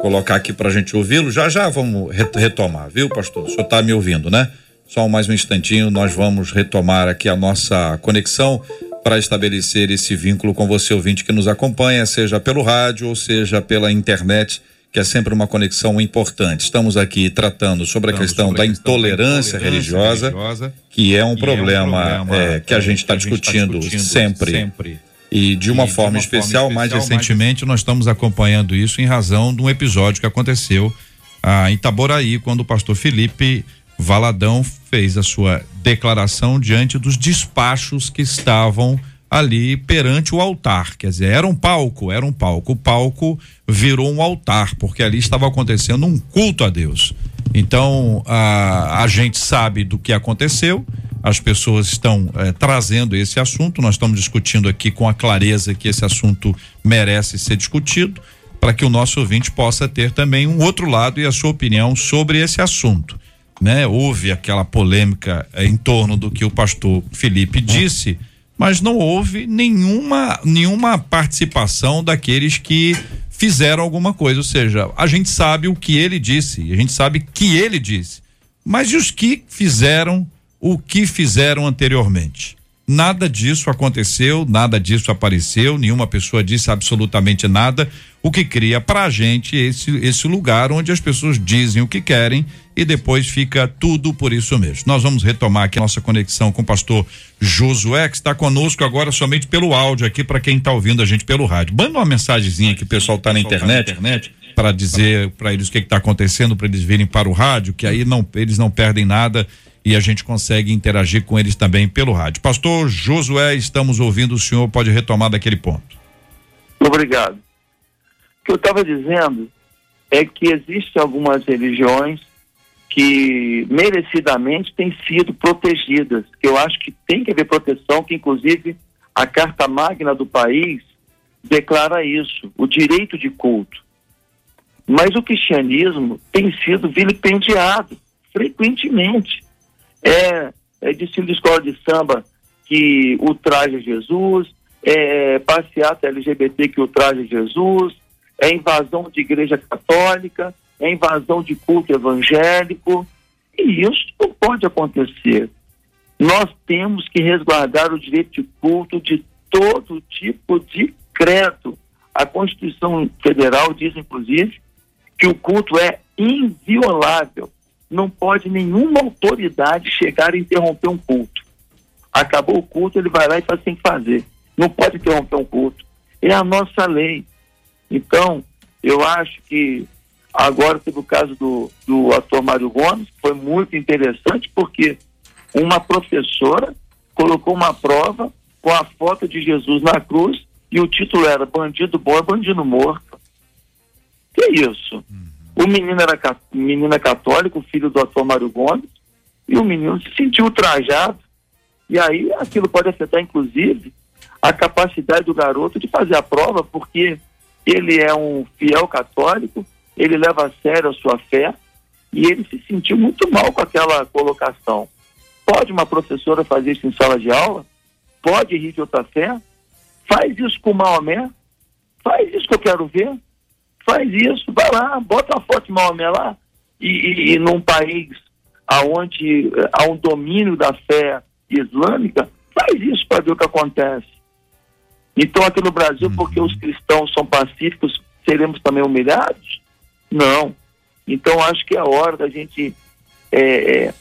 [SPEAKER 1] colocar aqui para a gente ouvi-lo. Já já vamos retomar, viu, pastor? O senhor está me ouvindo, né? Só mais um instantinho, nós vamos retomar aqui a nossa conexão para estabelecer esse vínculo com você, ouvinte que nos acompanha, seja pelo rádio ou seja pela internet que é sempre uma conexão importante. Estamos aqui tratando sobre a questão, sobre a da, questão intolerância da, intolerância religiosa, religiosa que é um problema, é um problema é, que a gente está discutindo, tá discutindo sempre. sempre. E de uma, e forma, de uma especial, forma, especial, mais recentemente, mais... nós estamos acompanhando isso em razão de um episódio que aconteceu ah, em Itaboraí, quando o pastor Felipe Valadão fez a sua declaração diante dos despachos que estavam ali perante o altar. Quer dizer, era um palco, era um palco. O palco virou um altar, porque ali estava acontecendo um culto a Deus. Então, a, a gente sabe do que aconteceu, as pessoas estão eh, trazendo esse assunto, nós estamos discutindo aqui com a clareza que esse assunto merece ser discutido, para que o nosso ouvinte possa ter também um outro lado e a sua opinião sobre esse assunto. Né? Houve aquela polêmica eh, em torno do que o pastor Felipe disse mas não houve nenhuma, nenhuma participação daqueles que fizeram alguma coisa. Ou seja, a gente sabe o que ele disse, a gente sabe que ele disse. Mas e os que fizeram o que fizeram anteriormente? Nada disso aconteceu, nada disso apareceu, nenhuma pessoa disse absolutamente nada, o que cria pra gente esse, esse lugar onde as pessoas dizem o que querem e depois fica tudo por isso mesmo. Nós vamos retomar aqui a nossa conexão com o pastor Josué, que está conosco agora somente pelo áudio aqui para quem está ouvindo a gente pelo rádio. Manda uma mensagenzinha que o pessoal está na internet, internet para dizer para eles o que está acontecendo, para eles virem para o rádio, que aí não eles não perdem nada e a gente consegue interagir com eles também pelo rádio. Pastor Josué, estamos ouvindo o senhor, pode retomar daquele ponto.
[SPEAKER 8] Obrigado. O que eu estava dizendo é que existem algumas religiões que merecidamente têm sido protegidas, eu acho que tem que haver proteção, que inclusive a Carta Magna do país declara isso, o direito de culto. Mas o cristianismo tem sido vilipendiado frequentemente é, é de escola de samba que ultraja Jesus, é passeata LGBT que ultraja Jesus, é invasão de igreja católica, é invasão de culto evangélico, e isso não pode acontecer. Nós temos que resguardar o direito de culto de todo tipo de credo. A Constituição Federal diz, inclusive, que o culto é inviolável não pode nenhuma autoridade chegar e interromper um culto. Acabou o culto, ele vai lá e faz o que fazer. Não pode interromper um culto. É a nossa lei. Então, eu acho que agora teve o caso do, do ator Mário Gomes, foi muito interessante, porque uma professora colocou uma prova com a foto de Jesus na cruz e o título era Bandido Bom é Bandido Morto. Que isso? Hum. O menino era menino é católico, filho do ator Mário Gomes, e o menino se sentiu ultrajado. E aí aquilo pode afetar, inclusive, a capacidade do garoto de fazer a prova, porque ele é um fiel católico, ele leva a sério a sua fé, e ele se sentiu muito mal com aquela colocação. Pode uma professora fazer isso em sala de aula? Pode rir de outra fé? Faz isso com Maomé? Faz isso que eu quero ver faz isso, vai lá, bota uma foto de Maomé lá, e, e, e num país onde eh, há um domínio da fé islâmica, faz isso para ver o que acontece. Então, aqui no Brasil, uhum. porque os cristãos são pacíficos, seremos também humilhados? Não. Então, acho que é hora da gente é, é,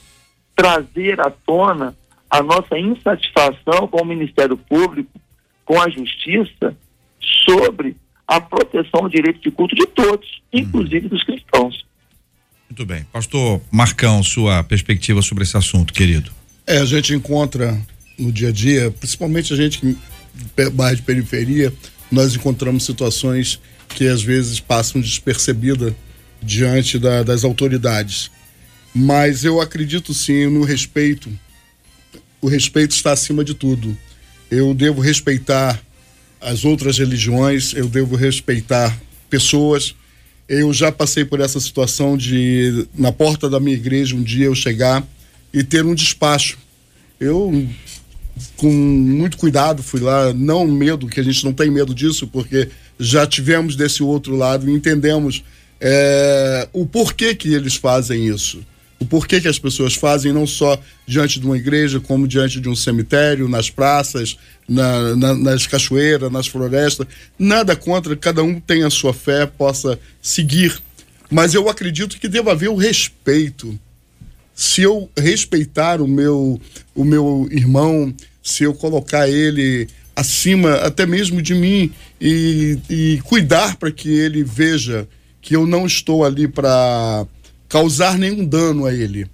[SPEAKER 8] trazer à tona a nossa insatisfação com o Ministério Público, com a Justiça, sobre a proteção ao direito de culto de todos, inclusive dos cristãos.
[SPEAKER 1] Muito bem. Pastor Marcão, sua perspectiva sobre esse assunto, querido.
[SPEAKER 4] É, a gente encontra no dia a dia, principalmente a gente que bairro de periferia, nós encontramos situações que às vezes passam despercebida diante da, das autoridades. Mas eu acredito sim no respeito. O respeito está acima de tudo. Eu devo respeitar as outras religiões, eu devo respeitar pessoas. Eu já passei por essa situação de, na porta da minha igreja, um dia eu chegar e ter um despacho. Eu, com muito cuidado, fui lá, não medo, que a gente não tem medo disso, porque já tivemos desse outro lado e entendemos é, o porquê que eles fazem isso o porquê que as pessoas fazem, não só diante de uma igreja, como diante de um cemitério, nas praças, na, na, nas cachoeiras, nas florestas. Nada contra, cada um tem a sua fé, possa seguir. Mas eu acredito que deva haver o respeito. Se eu respeitar o meu, o meu irmão, se eu colocar ele acima até mesmo de mim e, e cuidar para que ele veja que eu não estou ali para causar nenhum dano a ele.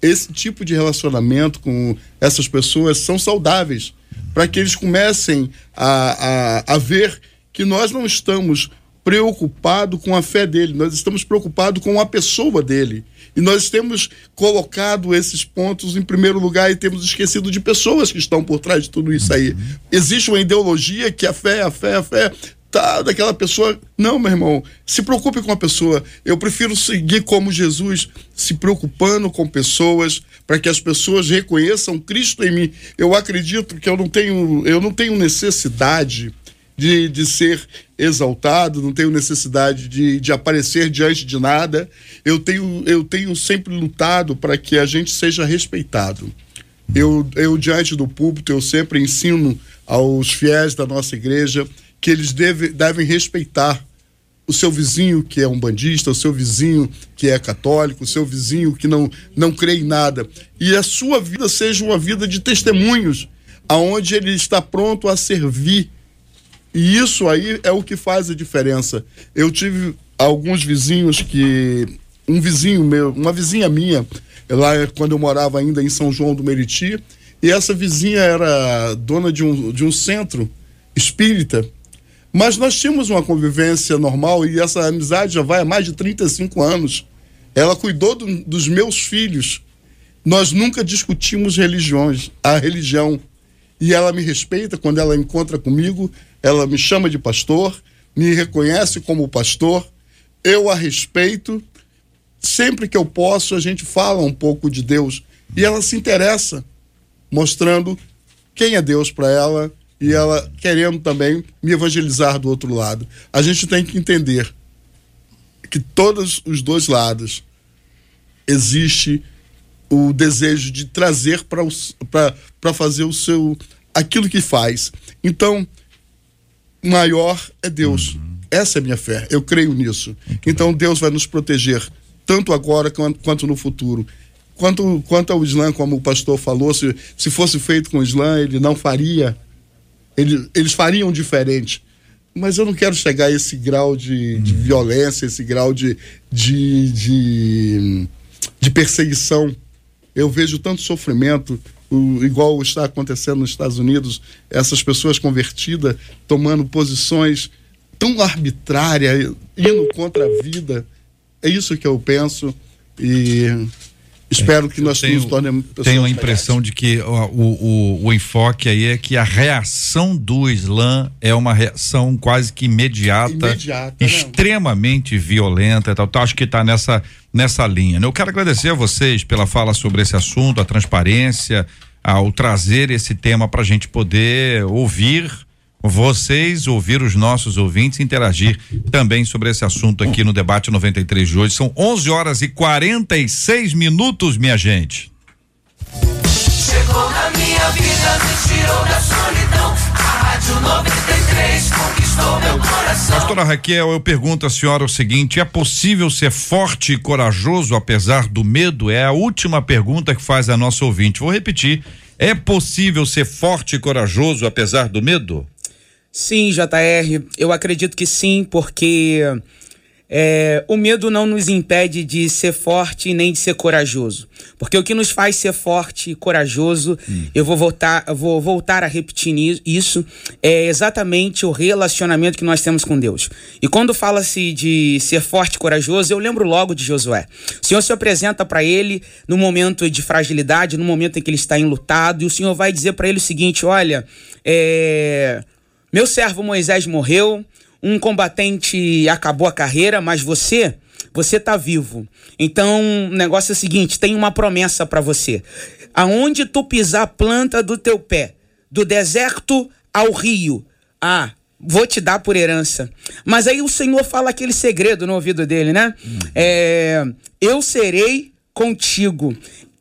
[SPEAKER 4] Esse tipo de relacionamento com essas pessoas são saudáveis para que eles comecem a, a, a ver que nós não estamos preocupados com a fé dele, nós estamos preocupados com a pessoa dele. E nós temos colocado esses pontos em primeiro lugar e temos esquecido de pessoas que estão por trás de tudo isso aí. Existe uma ideologia que a fé, a fé, a fé tá daquela pessoa. Não, meu irmão, se preocupe com a pessoa. Eu prefiro seguir como Jesus, se preocupando com pessoas, para que as pessoas reconheçam Cristo em mim. Eu acredito que eu não tenho, eu não tenho necessidade de, de ser exaltado, não tenho necessidade de, de aparecer diante de nada. Eu tenho, eu tenho sempre lutado para que a gente seja respeitado. Eu, eu, diante do púlpito, eu sempre ensino aos fiéis da nossa igreja que eles deve, devem respeitar o seu vizinho que é um bandista, o seu vizinho que é católico, o seu vizinho que não, não crê em nada. E a sua vida seja uma vida de testemunhos, aonde ele está pronto a servir. E isso aí é o que faz a diferença. Eu tive alguns vizinhos que. Um vizinho meu, uma vizinha minha, lá quando eu morava ainda em São João do Meriti, e essa vizinha era dona de um, de um centro espírita mas nós tínhamos uma convivência normal e essa amizade já vai há mais de 35 anos. Ela cuidou do, dos meus filhos. Nós nunca discutimos religiões, a religião. E ela me respeita quando ela encontra comigo, ela me chama de pastor, me reconhece como pastor. Eu a respeito. Sempre que eu posso, a gente fala um pouco de Deus. E ela se interessa, mostrando quem é Deus para ela e ela querendo também me evangelizar do outro lado. A gente tem que entender que todos os dois lados existe o desejo de trazer para fazer o seu aquilo que faz. Então, maior é Deus. Uhum. Essa é a minha fé. Eu creio nisso. Muito então bem. Deus vai nos proteger tanto agora quanto, quanto no futuro. Quanto, quanto ao Islã, como o pastor falou, se, se fosse feito com o Islã, ele não faria eles, eles fariam diferente. Mas eu não quero chegar a esse grau de, de violência, esse grau de, de, de, de perseguição. Eu vejo tanto sofrimento, o, igual está acontecendo nos Estados Unidos, essas pessoas convertidas tomando posições tão arbitrárias, indo contra a vida. É isso que eu penso. E Espero que nós tenho, nos tornemos
[SPEAKER 1] pessoas Tenho a impressão de que o, o, o, enfoque aí é que a reação do Islã é uma reação quase que imediata, imediata extremamente não. violenta e tal. Então, acho que está nessa, nessa linha. Né? Eu quero agradecer a vocês pela fala sobre esse assunto, a transparência, ao trazer esse tema para a gente poder ouvir vocês, ouvir os nossos ouvintes, interagir também sobre esse assunto aqui no debate 93 de hoje. São 11 horas e 46 minutos, minha gente. Chegou na minha vida, me tirou da solidão. A Rádio 93 conquistou meu coração. Pastora Raquel, eu pergunto à senhora o seguinte: é possível ser forte e corajoso apesar do medo? É a última pergunta que faz a nossa ouvinte. Vou repetir. É possível ser forte e corajoso apesar do medo?
[SPEAKER 2] Sim, JR, eu acredito que sim, porque é, o medo não nos impede de ser forte nem de ser corajoso. Porque o que nos faz ser forte e corajoso, hum. eu vou voltar, vou voltar a repetir isso, é exatamente o relacionamento que nós temos com Deus. E quando fala-se de ser forte e corajoso, eu lembro logo de Josué. O Senhor se apresenta para ele no momento de fragilidade, no momento em que ele está enlutado, e o Senhor vai dizer para ele o seguinte: olha, é meu servo Moisés morreu, um combatente acabou a carreira, mas você, você tá vivo. Então, o negócio é o seguinte, tem uma promessa para você. Aonde tu pisar a planta do teu pé, do deserto ao rio, ah, vou te dar por herança. Mas aí o Senhor fala aquele segredo no ouvido dele, né? Uhum. É, eu serei contigo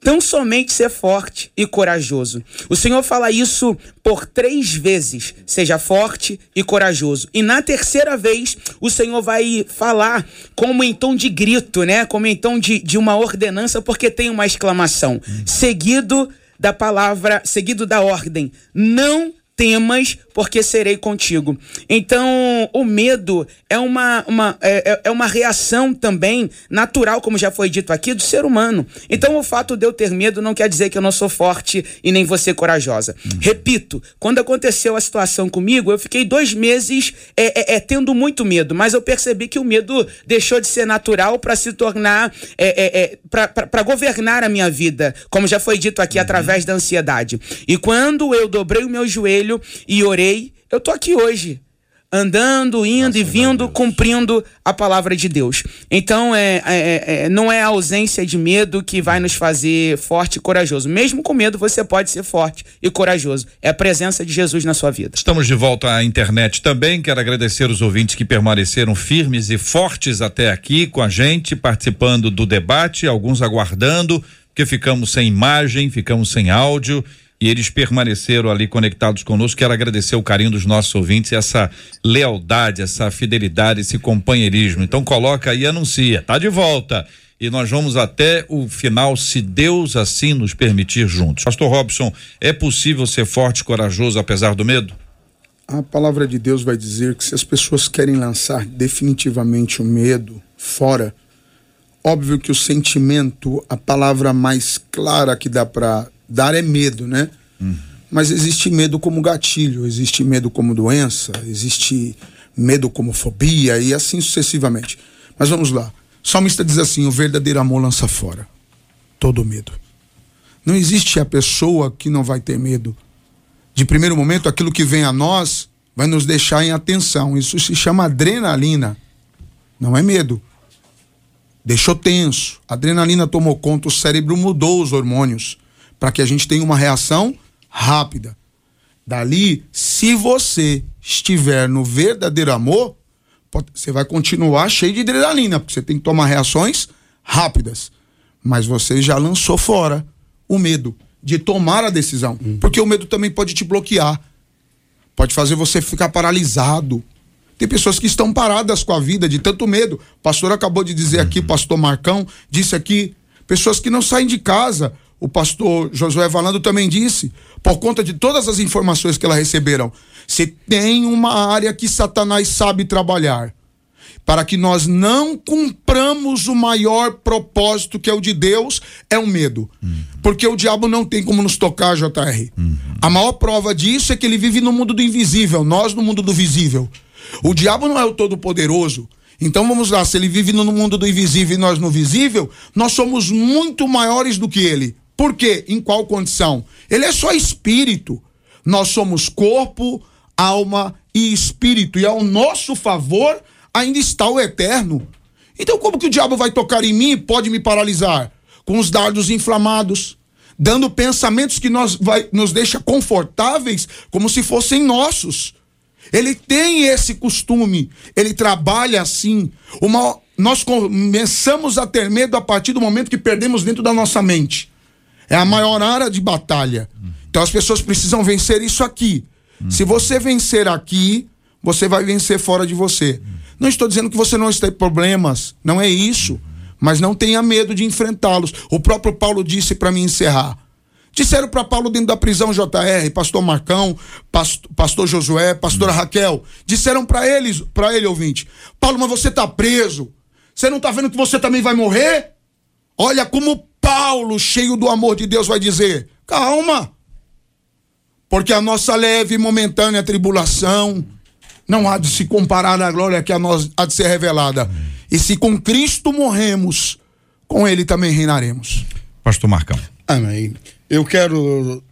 [SPEAKER 2] tão somente ser forte e corajoso. O Senhor fala isso por três vezes: seja forte e corajoso. E na terceira vez, o Senhor vai falar como em tom de grito, né? Como em tom de, de uma ordenança, porque tem uma exclamação. Seguido da palavra, seguido da ordem: não temas, porque serei contigo. Então, o medo é uma, uma, é, é, é uma reação também natural, como já foi dito aqui, do ser humano. Então, o fato de eu ter medo não quer dizer que eu não sou forte e nem você corajosa. Uhum. Repito, quando aconteceu a situação comigo, eu fiquei dois meses é, é, é tendo muito medo, mas eu percebi que o medo deixou de ser natural para se tornar, é, é, para governar a minha vida, como já foi dito aqui, uhum. através da ansiedade. E quando eu dobrei o meu joelho, e orei, eu tô aqui hoje andando, indo Nossa, e vindo, cumprindo a palavra de Deus. Então, é, é, é, não é a ausência de medo que vai nos fazer forte e corajoso. Mesmo com medo, você pode ser forte e corajoso. É a presença de Jesus na sua vida.
[SPEAKER 1] Estamos de volta à internet também. Quero agradecer os ouvintes que permaneceram firmes e fortes até aqui com a gente, participando do debate, alguns aguardando porque ficamos sem imagem, ficamos sem áudio e eles permaneceram ali conectados conosco. Quero agradecer o carinho dos nossos ouvintes, essa lealdade, essa fidelidade, esse companheirismo. Então coloca aí, anuncia, tá de volta. E nós vamos até o final, se Deus assim nos permitir juntos. Pastor Robson, é possível ser forte e corajoso apesar do medo?
[SPEAKER 3] A palavra de Deus vai dizer que se as pessoas querem lançar definitivamente o medo fora, óbvio que o sentimento, a palavra mais clara que dá para dar é medo, né? Uhum. Mas existe medo como gatilho, existe medo como doença, existe medo como fobia e assim sucessivamente. Mas vamos lá. O salmista diz assim: o verdadeiro amor lança fora todo medo. Não existe a pessoa que não vai ter medo de primeiro momento, aquilo que vem a nós vai nos deixar em atenção. Isso se chama adrenalina. Não é medo. Deixou tenso. A adrenalina tomou conta, o cérebro mudou os hormônios para que a gente tenha uma reação rápida. Dali, se você estiver no verdadeiro amor, você vai continuar cheio de adrenalina, porque você tem que tomar reações rápidas. Mas você já lançou fora o medo de tomar a decisão. Uhum. Porque o medo também pode te bloquear. Pode fazer você ficar paralisado. Tem pessoas que estão paradas com a vida de tanto medo. O pastor acabou de dizer aqui, uhum. pastor Marcão disse aqui, pessoas que não saem de casa. O pastor Josué Valando também disse, por conta de todas as informações que elas receberam. Se tem uma área que Satanás sabe trabalhar, para que nós não cumpramos o maior propósito que é o de Deus, é o medo. Uhum. Porque o diabo não tem como nos tocar, JR. Uhum. A maior prova disso é que ele vive no mundo do invisível, nós no mundo do visível. O diabo não é o todo-poderoso. Então vamos lá, se ele vive no mundo do invisível e nós no visível, nós somos muito maiores do que ele. Por quê? Em qual condição? Ele é só espírito. Nós somos corpo, alma e espírito. E ao nosso favor ainda está o eterno. Então, como que o diabo vai tocar em mim e pode me paralisar? Com os dardos inflamados, dando pensamentos que nós vai, nos deixa confortáveis, como se fossem nossos. Ele tem esse costume, ele trabalha assim. Uma, nós começamos a ter medo a partir do momento que perdemos dentro da nossa mente. É a maior área de batalha. Então as pessoas precisam vencer isso aqui. Se você vencer aqui, você vai vencer fora de você. Não estou dizendo que você não está em problemas, não é isso. Mas não tenha medo de enfrentá-los. O próprio Paulo disse para mim encerrar. Disseram para Paulo dentro da prisão JR, pastor Marcão, pastor, pastor Josué, pastora Raquel, disseram para eles, para ele ouvinte: "Paulo, mas você está preso. Você não está vendo que você também vai morrer?" Olha como Paulo, cheio do amor de Deus, vai dizer: "Calma. Porque a nossa leve e momentânea tribulação não há de se comparar à glória que a nós há de ser revelada. E se com Cristo morremos, com ele também reinaremos.
[SPEAKER 1] Pastor Marcão.
[SPEAKER 4] Amém. Eu quero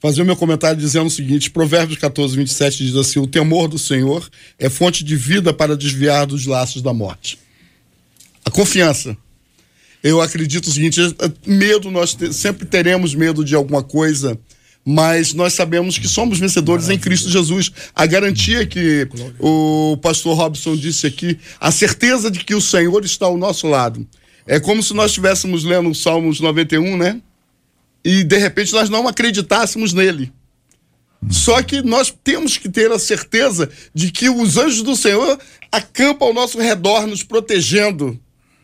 [SPEAKER 4] fazer o meu comentário dizendo o seguinte: Provérbios 14, 27 diz assim: O temor do Senhor é fonte de vida para desviar dos laços da morte. A confiança. Eu acredito o seguinte: medo, nós te, sempre teremos medo de alguma coisa mas nós sabemos que somos vencedores em Cristo Jesus. A garantia que o pastor Robson disse aqui, a certeza de que o Senhor está ao nosso lado. É como se nós estivéssemos lendo o Salmos 91, né? E de repente nós não acreditássemos nele. Só que nós temos que ter a certeza de que os anjos do Senhor acampam ao nosso redor, nos protegendo.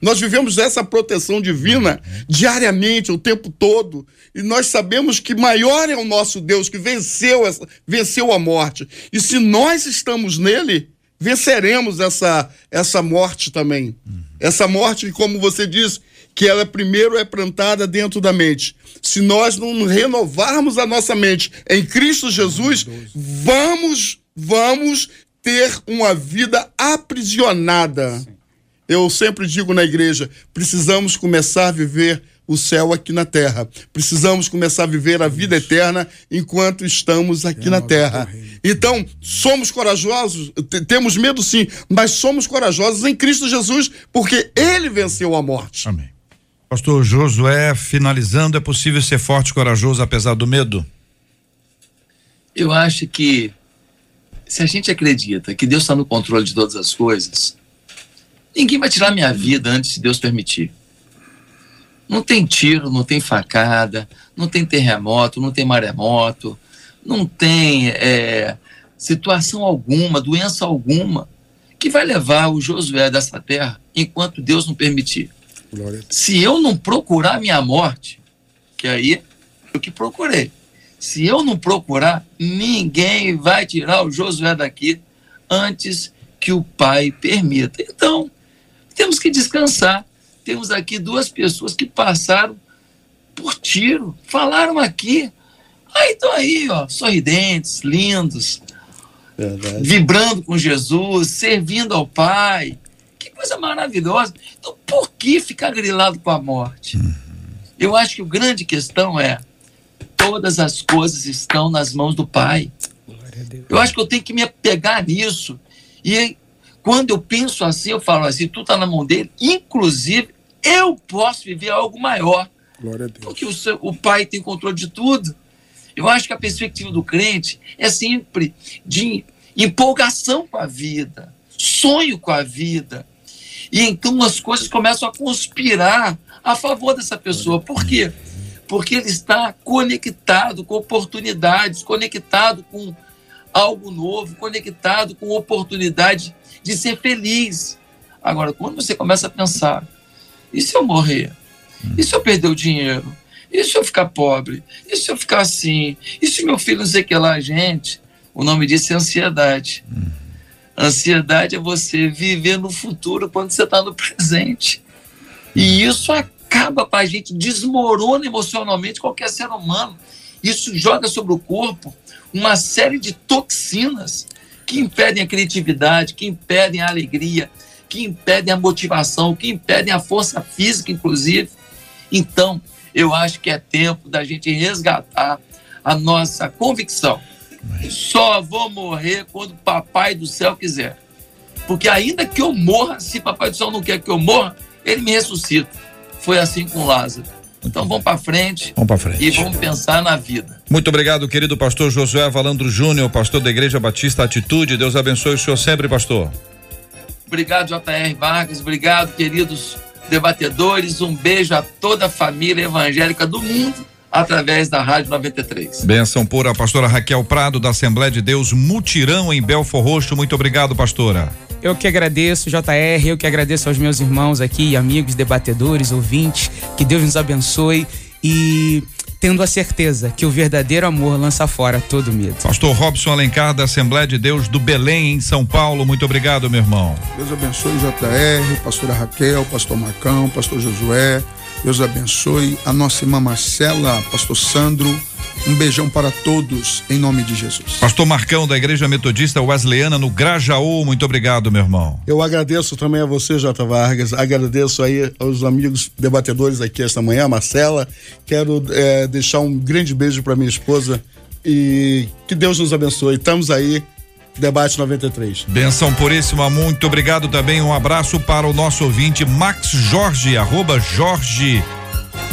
[SPEAKER 4] Nós vivemos essa proteção divina diariamente, o tempo todo. E nós sabemos que maior é o nosso Deus, que venceu, essa, venceu a morte. E se nós estamos nele, venceremos essa, essa morte também. Essa morte, como você diz, que ela primeiro é plantada dentro da mente. Se nós não renovarmos a nossa mente em Cristo Jesus, vamos, vamos ter uma vida aprisionada. Sim eu sempre digo na igreja: precisamos começar a viver o céu aqui na terra. Precisamos começar a viver a vida eterna enquanto estamos aqui na terra. Então, somos corajosos, temos medo sim, mas somos corajosos em Cristo Jesus, porque ele venceu a morte.
[SPEAKER 1] Amém. Pastor Josué, finalizando, é possível ser forte e corajoso apesar do medo?
[SPEAKER 5] Eu acho que se a gente acredita que Deus está no controle de todas as coisas, Ninguém vai tirar minha vida antes de Deus permitir. Não tem tiro, não tem facada, não tem terremoto, não tem maremoto, não tem é, situação alguma, doença alguma que vai levar o Josué dessa terra enquanto Deus não permitir. Se eu não procurar minha morte, que aí eu que procurei. Se eu não procurar, ninguém vai tirar o Josué daqui antes que o Pai permita. Então, temos que descansar. Temos aqui duas pessoas que passaram por tiro, falaram aqui. Aí estão aí, ó, sorridentes, lindos, Verdade. vibrando com Jesus, servindo ao Pai. Que coisa maravilhosa. Então, por que ficar grilado com a morte? Uhum. Eu acho que a grande questão é: todas as coisas estão nas mãos do Pai. Eu acho que eu tenho que me apegar nisso. E quando eu penso assim, eu falo assim: tudo está na mão dele, inclusive eu posso viver algo maior. Porque o, seu, o Pai tem controle de tudo. Eu acho que a perspectiva do crente é sempre de empolgação com a vida, sonho com a vida. E então as coisas começam a conspirar a favor dessa pessoa. Por quê? Porque ele está conectado com oportunidades, conectado com algo novo, conectado com oportunidade de ser feliz. Agora, quando você começa a pensar, e se eu morrer? E se eu perder o dinheiro? E se eu ficar pobre? E se eu ficar assim? E se meu filho não sei que lá, gente? O nome disso é ansiedade. Ansiedade é você viver no futuro quando você está no presente. E isso acaba com a gente, desmorona emocionalmente qualquer ser humano. Isso joga sobre o corpo uma série de toxinas que impedem a criatividade, que impedem a alegria, que impedem a motivação, que impedem a força física, inclusive. Então, eu acho que é tempo da gente resgatar a nossa convicção. Só vou morrer quando o Papai do Céu quiser. Porque ainda que eu morra, se Papai do Céu não quer que eu morra, ele me ressuscita. Foi assim com Lázaro. Então vamos para frente.
[SPEAKER 1] Vamos para frente.
[SPEAKER 5] E vamos pensar na vida.
[SPEAKER 1] Muito obrigado, querido pastor Josué Valandro Júnior, pastor da Igreja Batista Atitude. Deus abençoe o senhor sempre, pastor.
[SPEAKER 5] Obrigado, J.R. Vargas. Obrigado, queridos debatedores. Um beijo a toda a família evangélica do mundo através da Rádio 93.
[SPEAKER 1] Benção por a pastora Raquel Prado, da Assembleia de Deus Mutirão em Belfor Roxo. Muito obrigado, pastora.
[SPEAKER 2] Eu que agradeço, JR, eu que agradeço aos meus irmãos aqui, amigos, debatedores, ouvintes. Que Deus nos abençoe e tendo a certeza que o verdadeiro amor lança fora todo medo.
[SPEAKER 1] Pastor Robson Alencar, da Assembleia de Deus do Belém, em São Paulo. Muito obrigado, meu irmão.
[SPEAKER 3] Deus abençoe JR, pastora Raquel, pastor Marcão, pastor Josué. Deus abençoe a nossa irmã Marcela, pastor Sandro, um beijão para todos, em nome de Jesus.
[SPEAKER 1] Pastor Marcão, da Igreja Metodista Wesleyana, no Grajaú, muito obrigado, meu irmão.
[SPEAKER 4] Eu agradeço também a você, Jota Vargas, agradeço aí aos amigos debatedores aqui esta manhã, Marcela. Quero é, deixar um grande beijo para minha esposa e que Deus nos abençoe. Estamos aí Debate 93.
[SPEAKER 1] Benção puríssima, muito obrigado também. Um abraço para o nosso ouvinte Max Jorge, arroba Jorge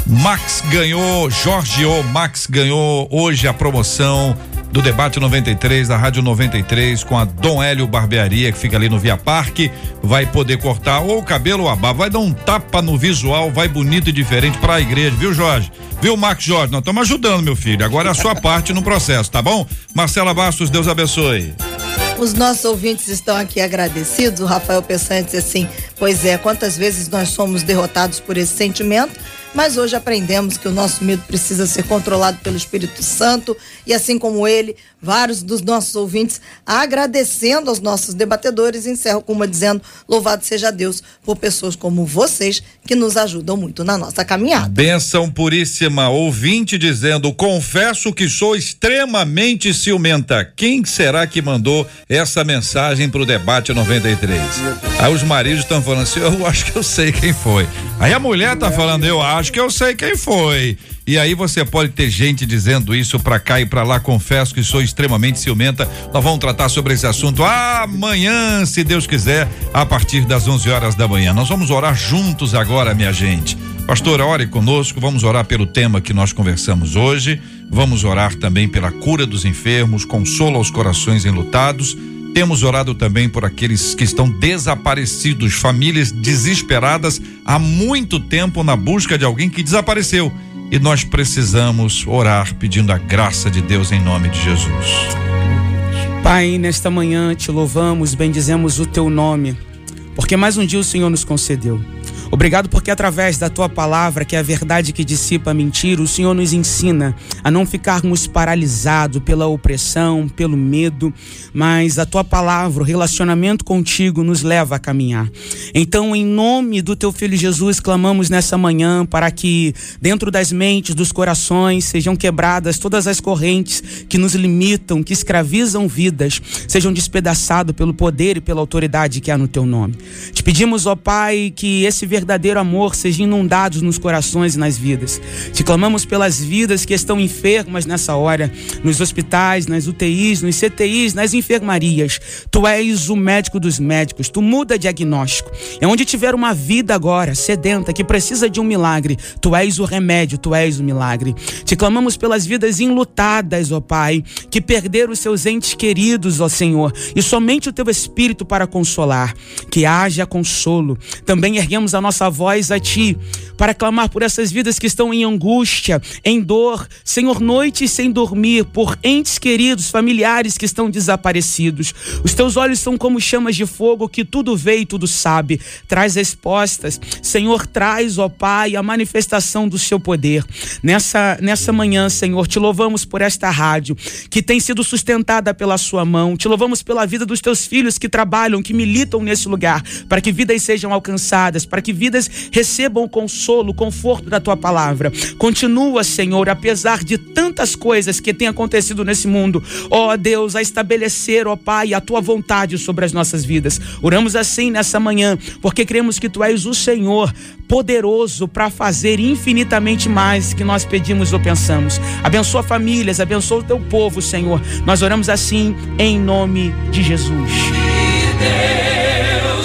[SPEAKER 1] Max ganhou, Jorge O Max ganhou hoje a promoção do debate 93 da Rádio 93 com a Dom Hélio Barbearia que fica ali no Via Parque, vai poder cortar ou o cabelo ou a barba, vai dar um tapa no visual, vai bonito e diferente para a igreja, viu Jorge? Viu Max Jorge? Nós estamos ajudando meu filho. Agora é a sua parte no processo, tá bom? Marcela Bastos, Deus abençoe.
[SPEAKER 6] Os nossos ouvintes estão aqui agradecidos. O Rafael Pessantes assim, pois é, quantas vezes nós somos derrotados por esse sentimento mas hoje aprendemos que o nosso medo precisa ser controlado pelo Espírito Santo e assim como ele, vários dos nossos ouvintes agradecendo aos nossos debatedores, encerro com uma dizendo: louvado seja Deus por pessoas como vocês que nos ajudam muito na nossa caminhada.
[SPEAKER 1] Benção puríssima, ouvinte dizendo: confesso que sou extremamente ciumenta. Quem será que mandou essa mensagem para o debate 93? Aí os maridos estão falando assim: eu acho que eu sei quem foi. Aí a mulher tá falando: eu acho que eu sei quem foi. E aí você pode ter gente dizendo isso para cá e para lá. Confesso que sou extremamente ciumenta. Nós vamos tratar sobre esse assunto amanhã, se Deus quiser, a partir das 11 horas da manhã. Nós vamos orar juntos agora, minha gente. Pastor, ore conosco. Vamos orar pelo tema que nós conversamos hoje. Vamos orar também pela cura dos enfermos, consolo aos corações enlutados Temos orado também por aqueles que estão desaparecidos, famílias desesperadas há muito tempo na busca de alguém que desapareceu. E nós precisamos orar pedindo a graça de Deus em nome de Jesus.
[SPEAKER 2] Pai, nesta manhã te louvamos, bendizemos o teu nome, porque mais um dia o Senhor nos concedeu. Obrigado porque através da tua palavra, que é a verdade que dissipa a mentira, o Senhor nos ensina a não ficarmos paralisados pela opressão, pelo medo, mas a tua palavra, o relacionamento contigo nos leva a caminhar. Então, em nome do teu filho Jesus, clamamos nessa manhã para que dentro das mentes, dos corações, sejam quebradas todas as correntes que nos limitam, que escravizam vidas, sejam despedaçados pelo poder e pela autoridade que há no teu nome. Te pedimos, ó Pai, que esse verdadeiro amor seja inundado nos corações e nas vidas. Te clamamos pelas vidas que estão enfermas nessa hora, nos hospitais, nas UTIs, nos CTIs, nas enfermarias. Tu és o médico dos médicos, tu muda diagnóstico. É onde tiver uma vida agora sedenta que precisa de um milagre, tu és o remédio, tu és o milagre. Te clamamos pelas vidas enlutadas, ó Pai, que perderam os seus entes queridos, ó Senhor, e somente o teu espírito para consolar. Que haja consolo. Também erguemos a nossa voz a ti para clamar por essas vidas que estão em angústia, em dor, Senhor, noites sem dormir, por entes queridos, familiares que estão desaparecidos. Os teus olhos são como chamas de fogo que tudo vê e tudo sabe. Traz respostas. Senhor, traz, ó Pai, a manifestação do seu poder. Nessa, nessa manhã, Senhor, te louvamos por esta rádio que tem sido sustentada pela sua mão. Te louvamos pela vida dos teus filhos que trabalham, que militam nesse lugar, para que vidas sejam alcançadas, para que vidas recebam o consolo, o conforto da tua palavra. Continua, Senhor, apesar de tantas coisas que têm acontecido nesse mundo, ó Deus, a estabelecer, ó Pai, a tua vontade sobre as nossas vidas. Oramos assim nessa manhã, porque cremos que tu és o Senhor poderoso para fazer infinitamente mais que nós pedimos ou pensamos. Abençoa famílias, abençoa o teu povo, Senhor. Nós oramos assim em nome de Jesus.